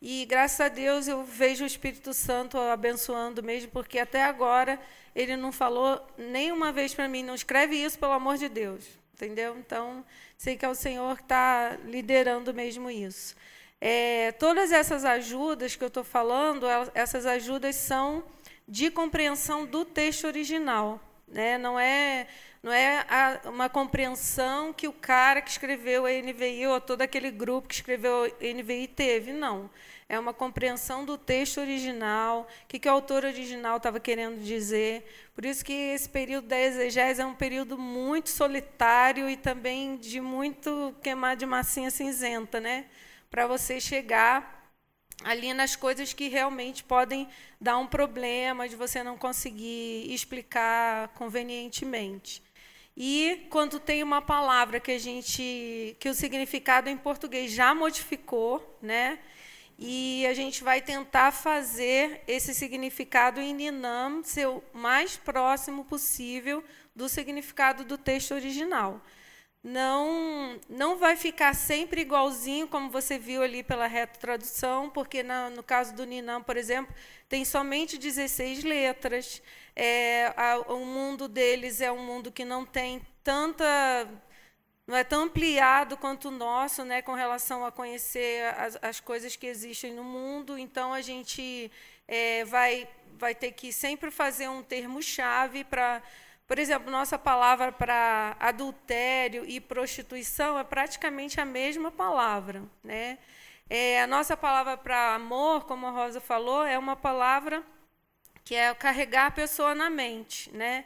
E graças a Deus eu vejo o Espírito Santo abençoando mesmo, porque até agora ele não falou nenhuma vez para mim, não escreve isso, pelo amor de Deus. Entendeu? Então, sei que é o Senhor que está liderando mesmo isso. É, todas essas ajudas que eu estou falando, essas ajudas são de compreensão do texto original. Né? Não é, não é a, uma compreensão que o cara que escreveu a NVI ou todo aquele grupo que escreveu a NVI teve, não é uma compreensão do texto original, o que, que o autor original estava querendo dizer. Por isso que esse período da exegese é um período muito solitário e também de muito queimar de massinha cinzenta, né? para você chegar ali nas coisas que realmente podem dar um problema de você não conseguir explicar convenientemente. E quando tem uma palavra que a gente que o significado em português já modificou, né? e a gente vai tentar fazer esse significado em Ninam ser o mais próximo possível do significado do texto original. Não, não vai ficar sempre igualzinho, como você viu ali pela reta tradução, porque na, no caso do Ninam, por exemplo, tem somente 16 letras. É, a, o mundo deles é um mundo que não tem tanta não é tão ampliado quanto o nosso, né, com relação a conhecer as, as coisas que existem no mundo. Então a gente é, vai vai ter que sempre fazer um termo-chave para, por exemplo, nossa palavra para adultério e prostituição é praticamente a mesma palavra, né? É, a nossa palavra para amor, como a Rosa falou, é uma palavra que é carregar a pessoa na mente, né?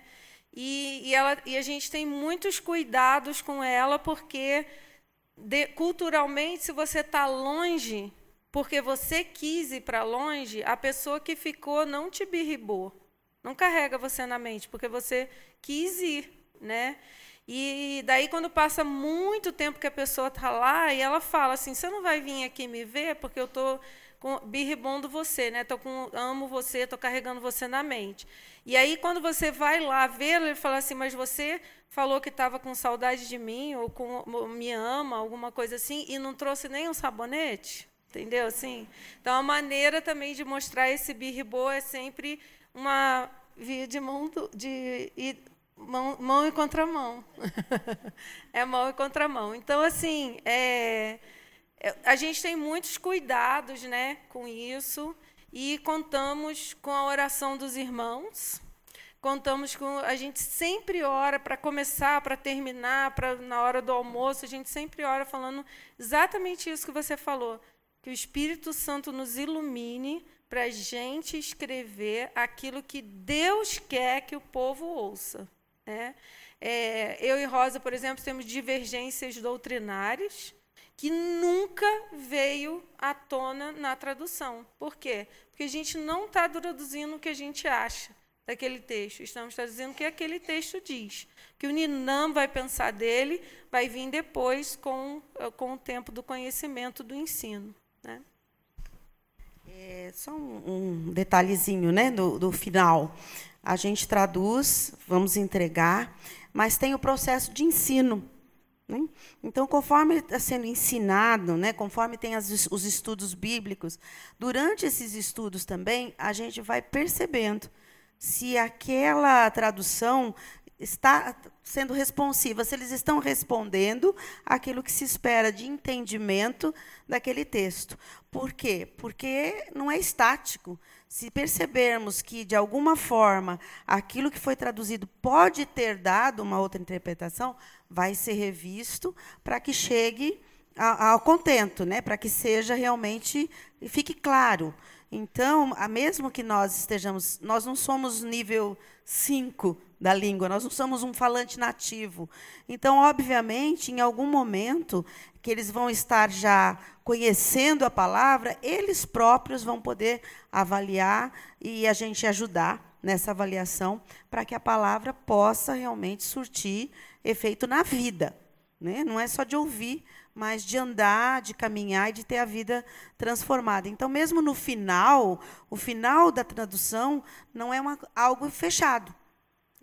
E, e, ela, e a gente tem muitos cuidados com ela, porque de, culturalmente, se você está longe, porque você quis ir para longe, a pessoa que ficou não te birribou. Não carrega você na mente, porque você quis ir. Né? E daí, quando passa muito tempo que a pessoa está lá, e ela fala assim: você não vai vir aqui me ver porque eu estou birribondo você, né? Tô com, amo você, estou carregando você na mente. E aí, quando você vai lá vê-lo, ele fala assim: Mas você falou que estava com saudade de mim, ou com, me ama, alguma coisa assim, e não trouxe nem um sabonete? Entendeu? Assim? Então, a maneira também de mostrar esse birribô é sempre uma via de mão, de, de mão, mão e contramão. é mão e contramão. Então, assim, é é, a gente tem muitos cuidados né, com isso e contamos com a oração dos irmãos. Contamos com. A gente sempre ora para começar, para terminar, para na hora do almoço, a gente sempre ora falando exatamente isso que você falou. Que o Espírito Santo nos ilumine para a gente escrever aquilo que Deus quer que o povo ouça. Né? É, eu e Rosa, por exemplo, temos divergências doutrinárias que nunca veio à tona na tradução. Por quê? Porque a gente não está traduzindo o que a gente acha daquele texto. Estamos traduzindo o que aquele texto diz. Que o Ninam vai pensar dele, vai vir depois com, com o tempo do conhecimento do ensino. Né?
É, só um, um detalhezinho né, do, do final. A gente traduz, vamos entregar, mas tem o processo de ensino. Né? Então, conforme está sendo ensinado, né, conforme tem as, os estudos bíblicos, durante esses estudos também, a gente vai percebendo se aquela tradução está sendo responsiva, se eles estão respondendo aquilo que se espera de entendimento daquele texto. Por quê? Porque não é estático. Se percebermos que, de alguma forma, aquilo que foi traduzido pode ter dado uma outra interpretação, vai ser revisto para que chegue ao contento, né? para que seja realmente, fique claro. Então, mesmo que nós estejamos, nós não somos nível 5 da língua, nós não somos um falante nativo. Então, obviamente, em algum momento que eles vão estar já conhecendo a palavra, eles próprios vão poder avaliar e a gente ajudar nessa avaliação para que a palavra possa realmente surtir efeito na vida. Né? Não é só de ouvir, mas de andar, de caminhar e de ter a vida transformada. Então, mesmo no final, o final da tradução não é uma, algo fechado.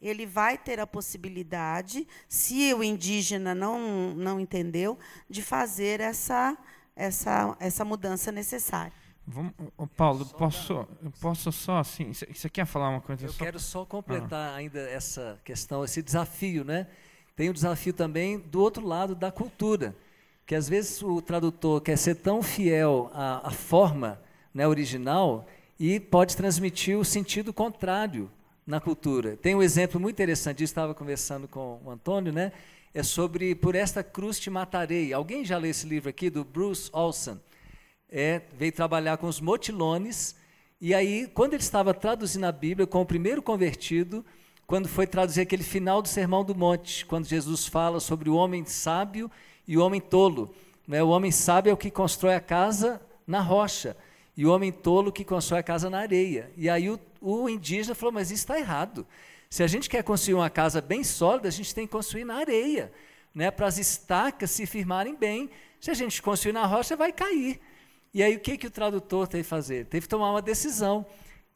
Ele vai ter a possibilidade, se o indígena não, não entendeu, de fazer essa, essa, essa mudança necessária.
Vamos, Paulo, posso, posso só assim? Você quer falar uma coisa?
Eu
só?
quero só completar ah. ainda essa questão, esse desafio, né? Tem o desafio também do outro lado da cultura, que às vezes o tradutor quer ser tão fiel à, à forma né, original e pode transmitir o sentido contrário na cultura. Tem um exemplo muito interessante, eu estava conversando com o Antônio, né? É sobre Por esta cruz te matarei. Alguém já leu esse livro aqui do Bruce Olson? é, veio trabalhar com os motilones, e aí, quando ele estava traduzindo a Bíblia com o primeiro convertido, quando foi traduzir aquele final do Sermão do Monte, quando Jesus fala sobre o homem sábio e o homem tolo. Né? O homem sábio é o que constrói a casa na rocha, e o homem tolo que constrói a casa na areia. E aí o, o indígena falou: Mas isso está errado. Se a gente quer construir uma casa bem sólida, a gente tem que construir na areia, né? para as estacas se firmarem bem. Se a gente construir na rocha, vai cair. E aí o que, que o tradutor teve que fazer? Teve que tomar uma decisão.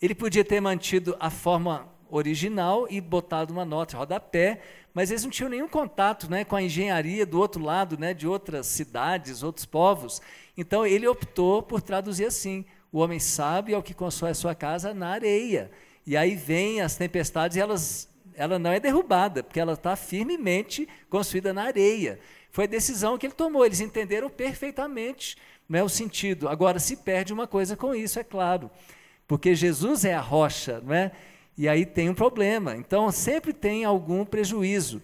Ele podia ter mantido a forma original e botado uma nota rodapé, mas eles não tinham nenhum contato né, com a engenharia do outro lado, né, de outras cidades, outros povos. Então ele optou por traduzir assim: o homem sábio é o que constrói a sua casa na areia. E aí vem as tempestades e elas, ela não é derrubada, porque ela está firmemente construída na areia. Foi a decisão que ele tomou, eles entenderam perfeitamente não é o sentido. Agora, se perde uma coisa com isso, é claro, porque Jesus é a rocha, não é? E aí tem um problema. Então, sempre tem algum prejuízo.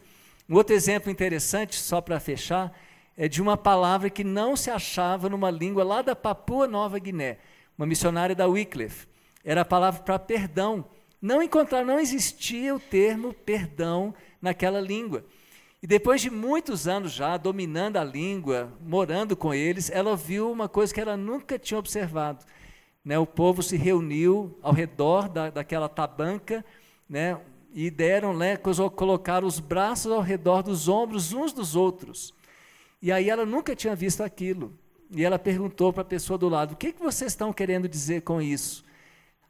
Um outro exemplo interessante, só para fechar, é de uma palavra que não se achava numa língua lá da Papua Nova Guiné, uma missionária da Wycliffe. Era a palavra para perdão. Não encontrar, não existia o termo perdão naquela língua. E depois de muitos anos já dominando a língua, morando com eles, ela viu uma coisa que ela nunca tinha observado. Né? O povo se reuniu ao redor da, daquela tabanca né? e deram, né, colocaram os braços ao redor dos ombros uns dos outros. E aí ela nunca tinha visto aquilo. E ela perguntou para a pessoa do lado: o que, que vocês estão querendo dizer com isso?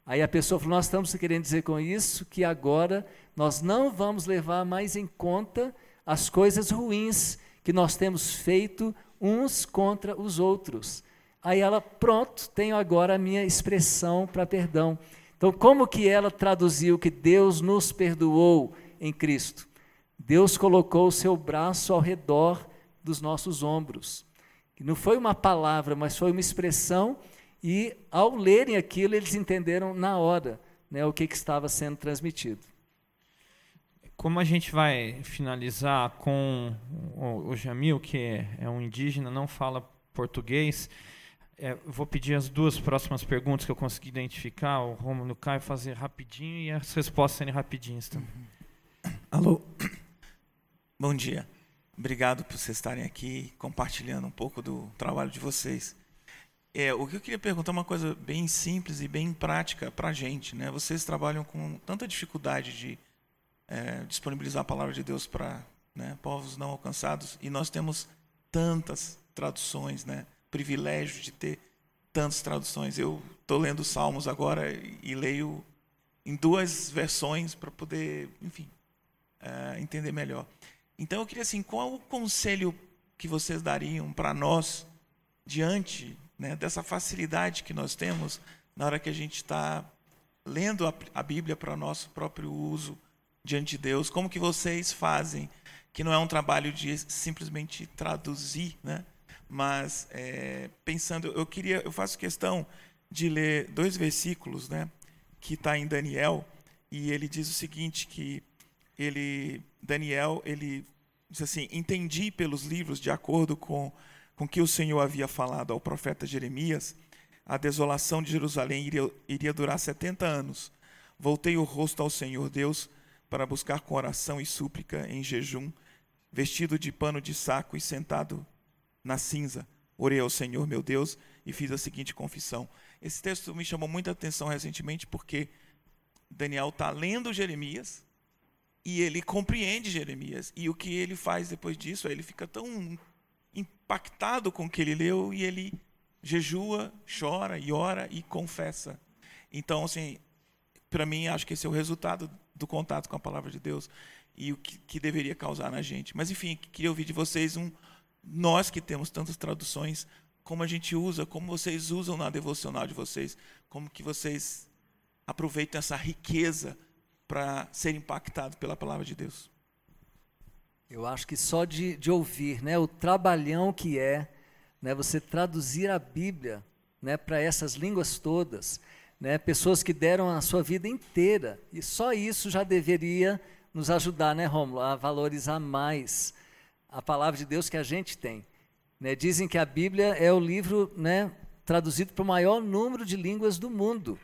Aí a pessoa falou: Nós estamos querendo dizer com isso que agora nós não vamos levar mais em conta as coisas ruins que nós temos feito uns contra os outros. Aí ela, pronto, tenho agora a minha expressão para perdão. Então, como que ela traduziu que Deus nos perdoou em Cristo? Deus colocou o seu braço ao redor dos nossos ombros. Não foi uma palavra, mas foi uma expressão, e ao lerem aquilo, eles entenderam na hora né, o que, que estava sendo transmitido.
Como a gente vai finalizar com o, o Jamil, que é um indígena, não fala português, é, vou pedir as duas próximas perguntas que eu consegui identificar, o Romulo e o Caio fazer rapidinho e as respostas serem rapidinhas também.
Alô, bom dia. Obrigado por vocês estarem aqui compartilhando um pouco do trabalho de vocês. É, o que eu queria perguntar é uma coisa bem simples e bem prática para a gente. Né? Vocês trabalham com tanta dificuldade de é, disponibilizar a palavra de Deus para né, povos não alcançados e nós temos tantas traduções, né, privilégio de ter tantas traduções. Eu estou lendo Salmos agora e leio em duas versões para poder, enfim, é, entender melhor. Então eu queria assim, qual o conselho que vocês dariam para nós diante né, dessa facilidade que nós temos na hora que a gente está lendo a, a Bíblia para nosso próprio uso diante de Deus, como que vocês fazem, que não é um trabalho de simplesmente traduzir, né? Mas é, pensando, eu queria, eu faço questão de ler dois versículos, né, que está em Daniel, e ele diz o seguinte, que ele, Daniel, ele diz assim, entendi pelos livros, de acordo com com que o Senhor havia falado ao profeta Jeremias, a desolação de Jerusalém iria, iria durar 70 anos. Voltei o rosto ao Senhor Deus para buscar com oração e súplica em jejum, vestido de pano de saco e sentado na cinza. Orei ao Senhor, meu Deus, e fiz a seguinte confissão. Esse texto me chamou muita atenção recentemente porque Daniel está lendo Jeremias e ele compreende Jeremias. E o que ele faz depois disso, ele fica tão impactado com o que ele leu e ele jejua, chora e ora e confessa. Então, assim, para mim, acho que esse é o resultado do contato com a palavra de Deus e o que, que deveria causar na gente. Mas, enfim, queria ouvir de vocês um. Nós que temos tantas traduções, como a gente usa, como vocês usam na devocional de vocês, como que vocês aproveitam essa riqueza para ser impactado pela palavra de Deus.
Eu acho que só de, de ouvir, né, o trabalhão que é, né, você traduzir a Bíblia, né, para essas línguas todas, né, pessoas que deram a sua vida inteira, e só isso já deveria nos ajudar, né, Romulo, a valorizar mais a palavra de Deus que a gente tem. Né, dizem que a Bíblia é o livro, né, traduzido para o maior número de línguas do mundo,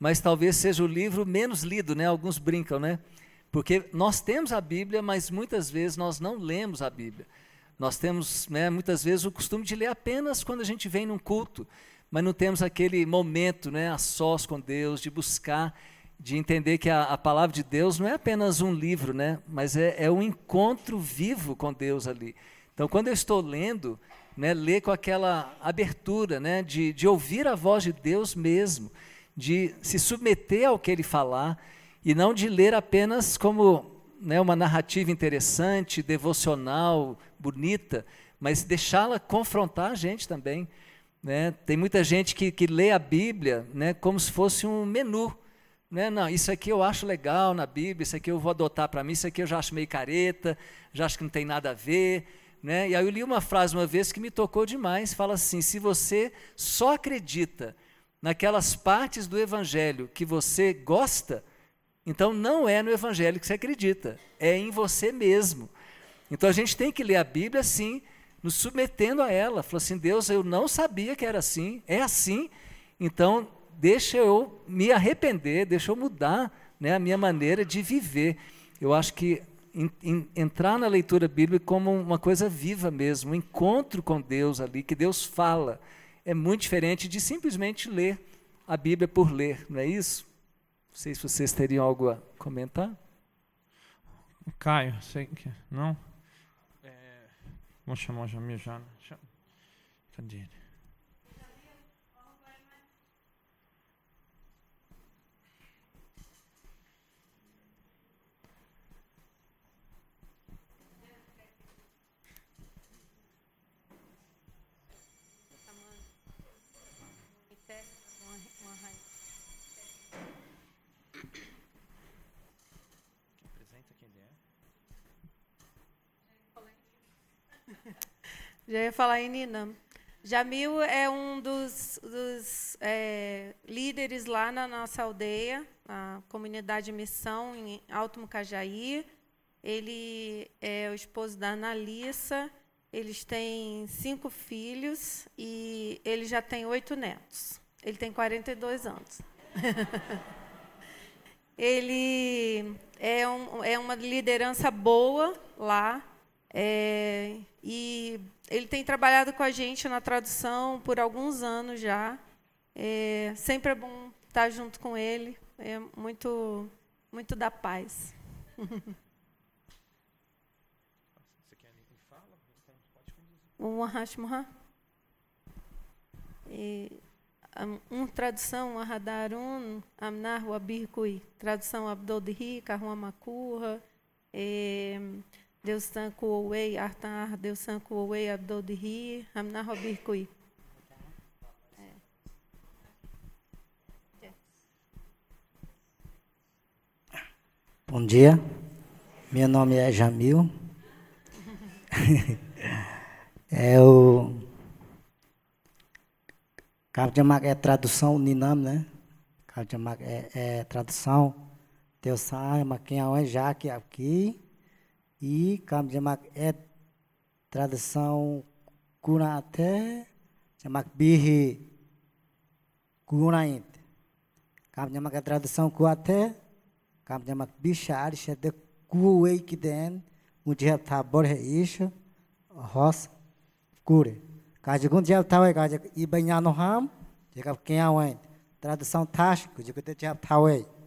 mas talvez seja o livro menos lido, né? Alguns brincam, né? Porque nós temos a Bíblia, mas muitas vezes nós não lemos a Bíblia. Nós temos, né, muitas vezes, o costume de ler apenas quando a gente vem num culto, mas não temos aquele momento né, a sós com Deus, de buscar, de entender que a, a palavra de Deus não é apenas um livro, né, mas é, é um encontro vivo com Deus ali. Então, quando eu estou lendo, né, ler com aquela abertura né, de, de ouvir a voz de Deus mesmo, de se submeter ao que ele falar e não de ler apenas como né, uma narrativa interessante, devocional, bonita, mas deixá-la confrontar a gente também. Né? Tem muita gente que, que lê a Bíblia né, como se fosse um menu. Né? Não, isso aqui eu acho legal na Bíblia, isso aqui eu vou adotar para mim, isso aqui eu já acho meio careta, já acho que não tem nada a ver. Né? E aí eu li uma frase uma vez que me tocou demais, fala assim, se você só acredita naquelas partes do Evangelho que você gosta, então não é no Evangelho que você acredita, é em você mesmo. Então a gente tem que ler a Bíblia assim, nos submetendo a ela. Falou assim: Deus, eu não sabia que era assim, é assim, então deixa eu me arrepender, deixa eu mudar né, a minha maneira de viver. Eu acho que in, in, entrar na leitura bíblica como uma coisa viva mesmo, um encontro com Deus ali, que Deus fala, é muito diferente de simplesmente ler a Bíblia por ler, não é isso? Não sei se vocês teriam algo a comentar.
Caio, sei que. Não? É, vou chamar o Jamil já. Cadê ele?
Já ia falar em Nina. Jamil é um dos, dos é, líderes lá na nossa aldeia, na comunidade Missão, em Alto Mucajaí. Ele é o esposo da Analissa. Eles têm cinco filhos e ele já tem oito netos. Ele tem 42 anos. ele é, um, é uma liderança boa lá. É, e ele tem trabalhado com a gente na tradução por alguns anos já. É, sempre é bom estar junto com ele. É muito, muito da paz. Um Hashmuha. Um tradução Ahadarun Amnar Wabirkui. Tradução Abdodhi Karma Makurra. Deus san kuowei artar Deus kuowei abdodhi hamna robirkui.
Bom dia, meu nome é Jamil. é o. Cabo de é tradução Ninam, né? Cabo de é, é tradução. Deus sabe, quem é já que aqui. E Kamjamak é tradução Kunate, Jamak Bihi Gunaint. Kamjamak é tradução Kuate, Kamjamak Bishar, Shede Kuwei Kiden, Mujhe Tabor é isso, Hos Kure. Kajagun Jel Tawe, Kajak Ibanyano Ham, Jakab Kiawain. Tradução Táchico, Jakute Jel Tawe.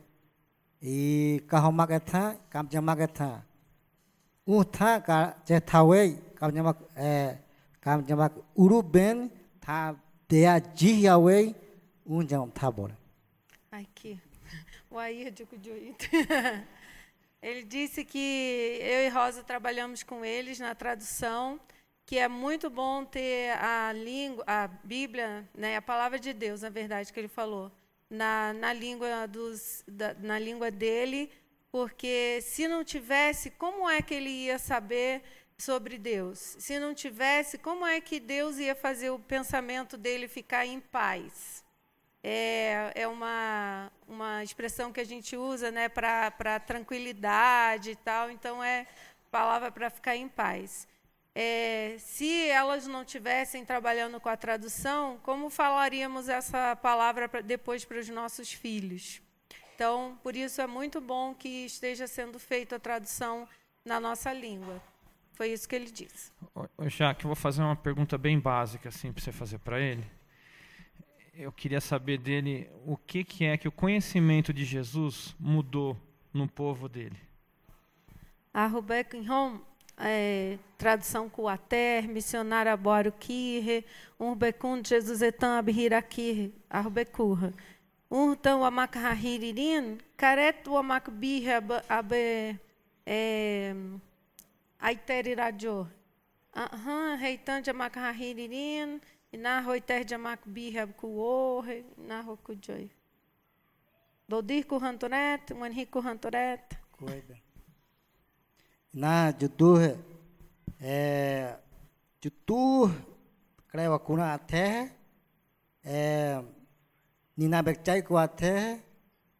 e kahomagata kamjamagata utha ka jethawe kamjamak eh kamjamak uruben tha dea jiyawe unjam thabora
Aqui. O Air de Cudioito. Ele disse que eu e Rosa trabalhamos com eles na tradução, que é muito bom ter a língua, a Bíblia, né, a palavra de Deus, na verdade, que ele falou, na, na, língua, dos, da, na língua dele, porque se não tivesse, como é que ele ia saber sobre Deus? Se não tivesse, como é que Deus ia fazer o pensamento dele ficar em paz? é, é uma, uma expressão que a gente usa né, para tranquilidade e tal, então é palavra para ficar em paz. É, se elas não tivessem trabalhando com a tradução, como falaríamos essa palavra pra, depois para os nossos filhos? Então, por isso é muito bom que esteja sendo feita a tradução na nossa língua. Foi isso que ele disse.
Jaque, eu vou fazer uma pergunta bem básica assim para você fazer para ele eu queria saber dele o que, que é que o conhecimento de Jesus mudou no povo dele.
A Rebecca Home, é, tradução Kuater, missionária Bório Kirre, Rebecun Jesus etan abhira Kirre, Urtão amak hahiririn, careto amak birra abe aiterirajo. Aham, reitan de amak hahiririn, narro iter de amak birra kuor, narro kujoi. Dodir kuhantoret, manhi kuhantoret.
Coisa. Na judur, é, judur, creio, a terra, é, nina bekchai ku até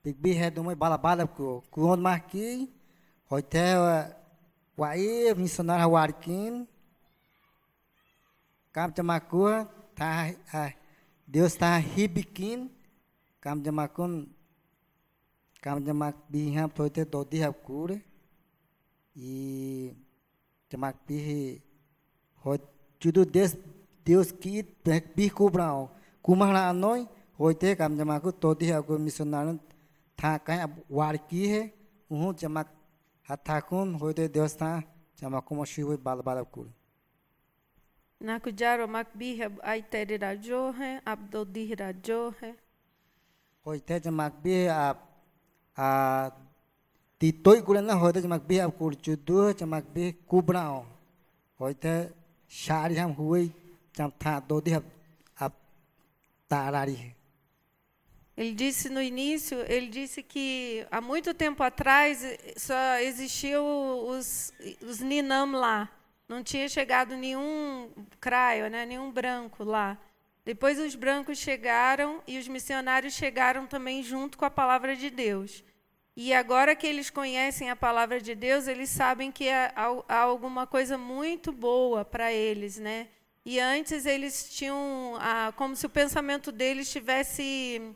big bi é do mai bala bala ku ku on marqui hoite wa e missionário warkin Kam chamakua tá, ah, Deus está ribiquin kam jamakun kam jamak biham toite dodi hakure e jamak bihi ho judo Deus Deus que bi kubrao kumahna anoi hồi thế cảm cho mà cứ tổ đi học mình sơn nào thà cái war kí he uhu cho mà hạt thà con hồi thế Dios thà cho mà cũng suy với bal bal cùi
నాకు జారో మాకు బీ హెబ్ ఐ
తెరి రాజో హే అబ్ though the రాజో హే হইতে মাক বি তি তৈ কুড়ে না হইতে মাক বি আপ কুড়চু দু মাক বি কুবড়া হইতে সারি হাম হুই চাম থা দো দি আপ তারারি হে
Ele disse no início, ele disse que há muito tempo atrás só existiam os, os Ninam lá. Não tinha chegado nenhum craio, né, nenhum branco lá. Depois os brancos chegaram e os missionários chegaram também junto com a palavra de Deus. E agora que eles conhecem a palavra de Deus, eles sabem que há, há alguma coisa muito boa para eles, né? E antes eles tinham, como se o pensamento deles tivesse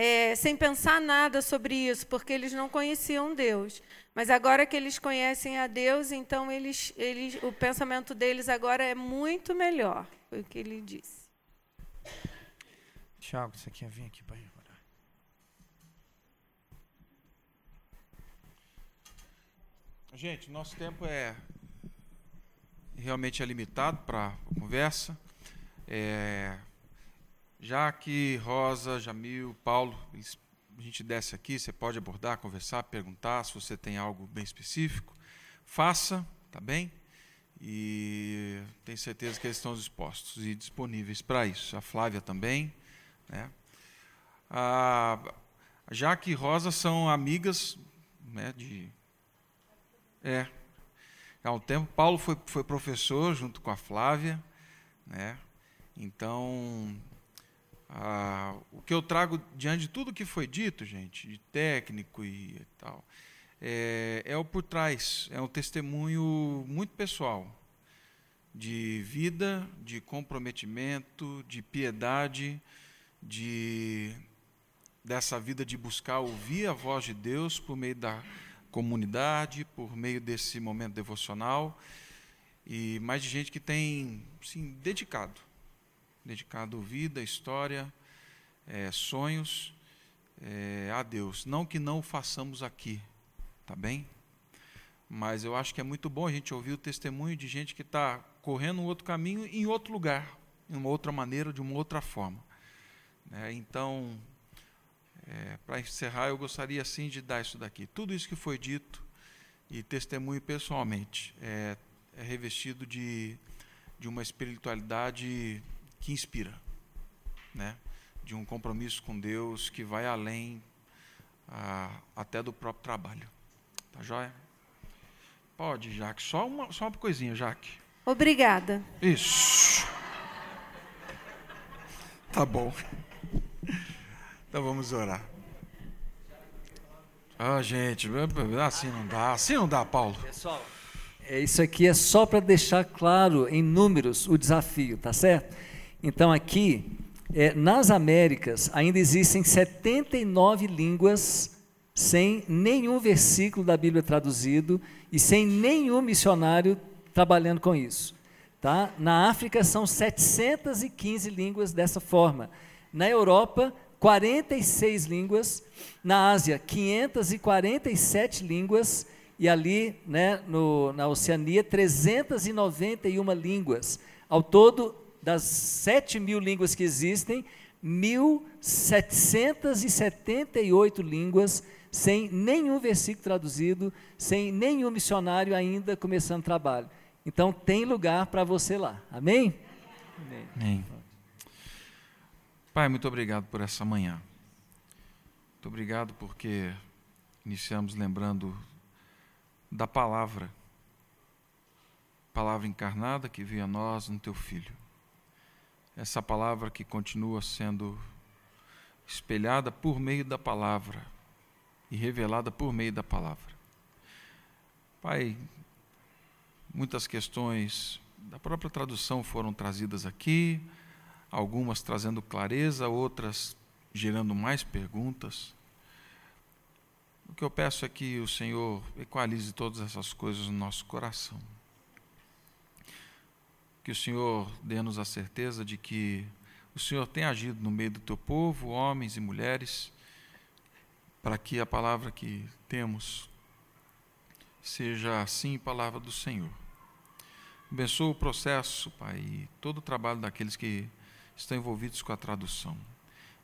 é, sem pensar nada sobre isso, porque eles não conheciam Deus. Mas agora que eles conhecem a Deus, então eles, eles, o pensamento deles agora é muito melhor. Foi o que ele disse.
Tiago, você quer vir aqui para orar?
Gente, nosso tempo é realmente é limitado para a conversa. É, Jaque, Rosa, Jamil, Paulo, a gente desce aqui, você pode abordar, conversar, perguntar se você tem algo bem específico. Faça, tá bem? E tenho certeza que eles estão dispostos e disponíveis para isso. A Flávia também. Né? A Jaque e Rosa são amigas né, de. É. Há um tempo, Paulo foi, foi professor junto com a Flávia. Né? Então, ah, o que eu trago diante de tudo que foi dito, gente, de técnico e tal, é, é o por trás, é um testemunho muito pessoal de vida, de comprometimento, de piedade, de dessa vida de buscar ouvir a voz de Deus por meio da comunidade, por meio desse momento devocional e mais de gente que tem sim dedicado dedicado vida, história, é, sonhos é, a Deus. Não que não o façamos aqui, tá bem? Mas eu acho que é muito bom a gente ouvir o testemunho de gente que está correndo um outro caminho em outro lugar, de uma outra maneira, de uma outra forma. É, então, é, para encerrar, eu gostaria sim de dar isso daqui. Tudo isso que foi dito e testemunho pessoalmente é, é revestido de, de uma espiritualidade que inspira, né? de um compromisso com Deus que vai além ah, até do próprio trabalho. Tá joia? Pode, Jaque. Só uma, só uma coisinha, Jaque.
Obrigada.
Isso. Tá bom. Então vamos orar. Ah, gente, assim não dá, assim não dá, Paulo.
Pessoal, é, isso aqui é só para deixar claro em números o desafio, tá certo? Então aqui, é, nas Américas, ainda existem 79 línguas sem nenhum versículo da Bíblia traduzido e sem nenhum missionário trabalhando com isso. Tá? Na África são 715 línguas dessa forma. Na Europa, 46 línguas. Na Ásia, 547 línguas. E ali, né, no, na Oceania, 391 línguas. Ao todo, das 7 mil línguas que existem, 1.778 línguas, sem nenhum versículo traduzido, sem nenhum missionário ainda começando trabalho. Então tem lugar para você lá. Amém?
Amém? Amém. Pai, muito obrigado por essa manhã. Muito obrigado porque iniciamos lembrando da palavra, palavra encarnada que veio a nós no teu filho. Essa palavra que continua sendo espelhada por meio da palavra e revelada por meio da palavra. Pai, Muitas questões da própria tradução foram trazidas aqui, algumas trazendo clareza, outras gerando mais perguntas. O que eu peço é que o Senhor equalize todas essas coisas no nosso coração. Que o Senhor dê-nos a certeza de que o Senhor tem agido no meio do teu povo, homens e mulheres, para que a palavra que temos seja assim palavra do Senhor. Abençoa o processo, Pai, e todo o trabalho daqueles que estão envolvidos com a tradução.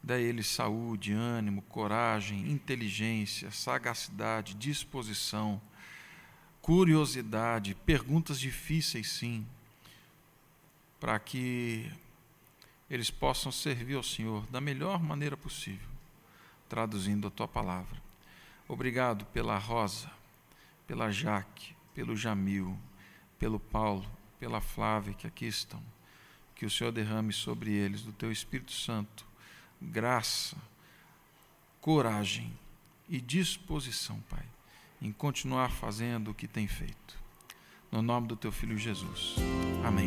Dá a eles saúde, ânimo, coragem, inteligência, sagacidade, disposição, curiosidade, perguntas difíceis, sim, para que eles possam servir ao Senhor da melhor maneira possível, traduzindo a tua palavra. Obrigado pela Rosa pela Jaque, pelo Jamil, pelo Paulo, pela Flávia que aqui estão. Que o Senhor derrame sobre eles do teu Espírito Santo graça, coragem e disposição, Pai, em continuar fazendo o que tem feito. No nome do teu filho Jesus. Amém.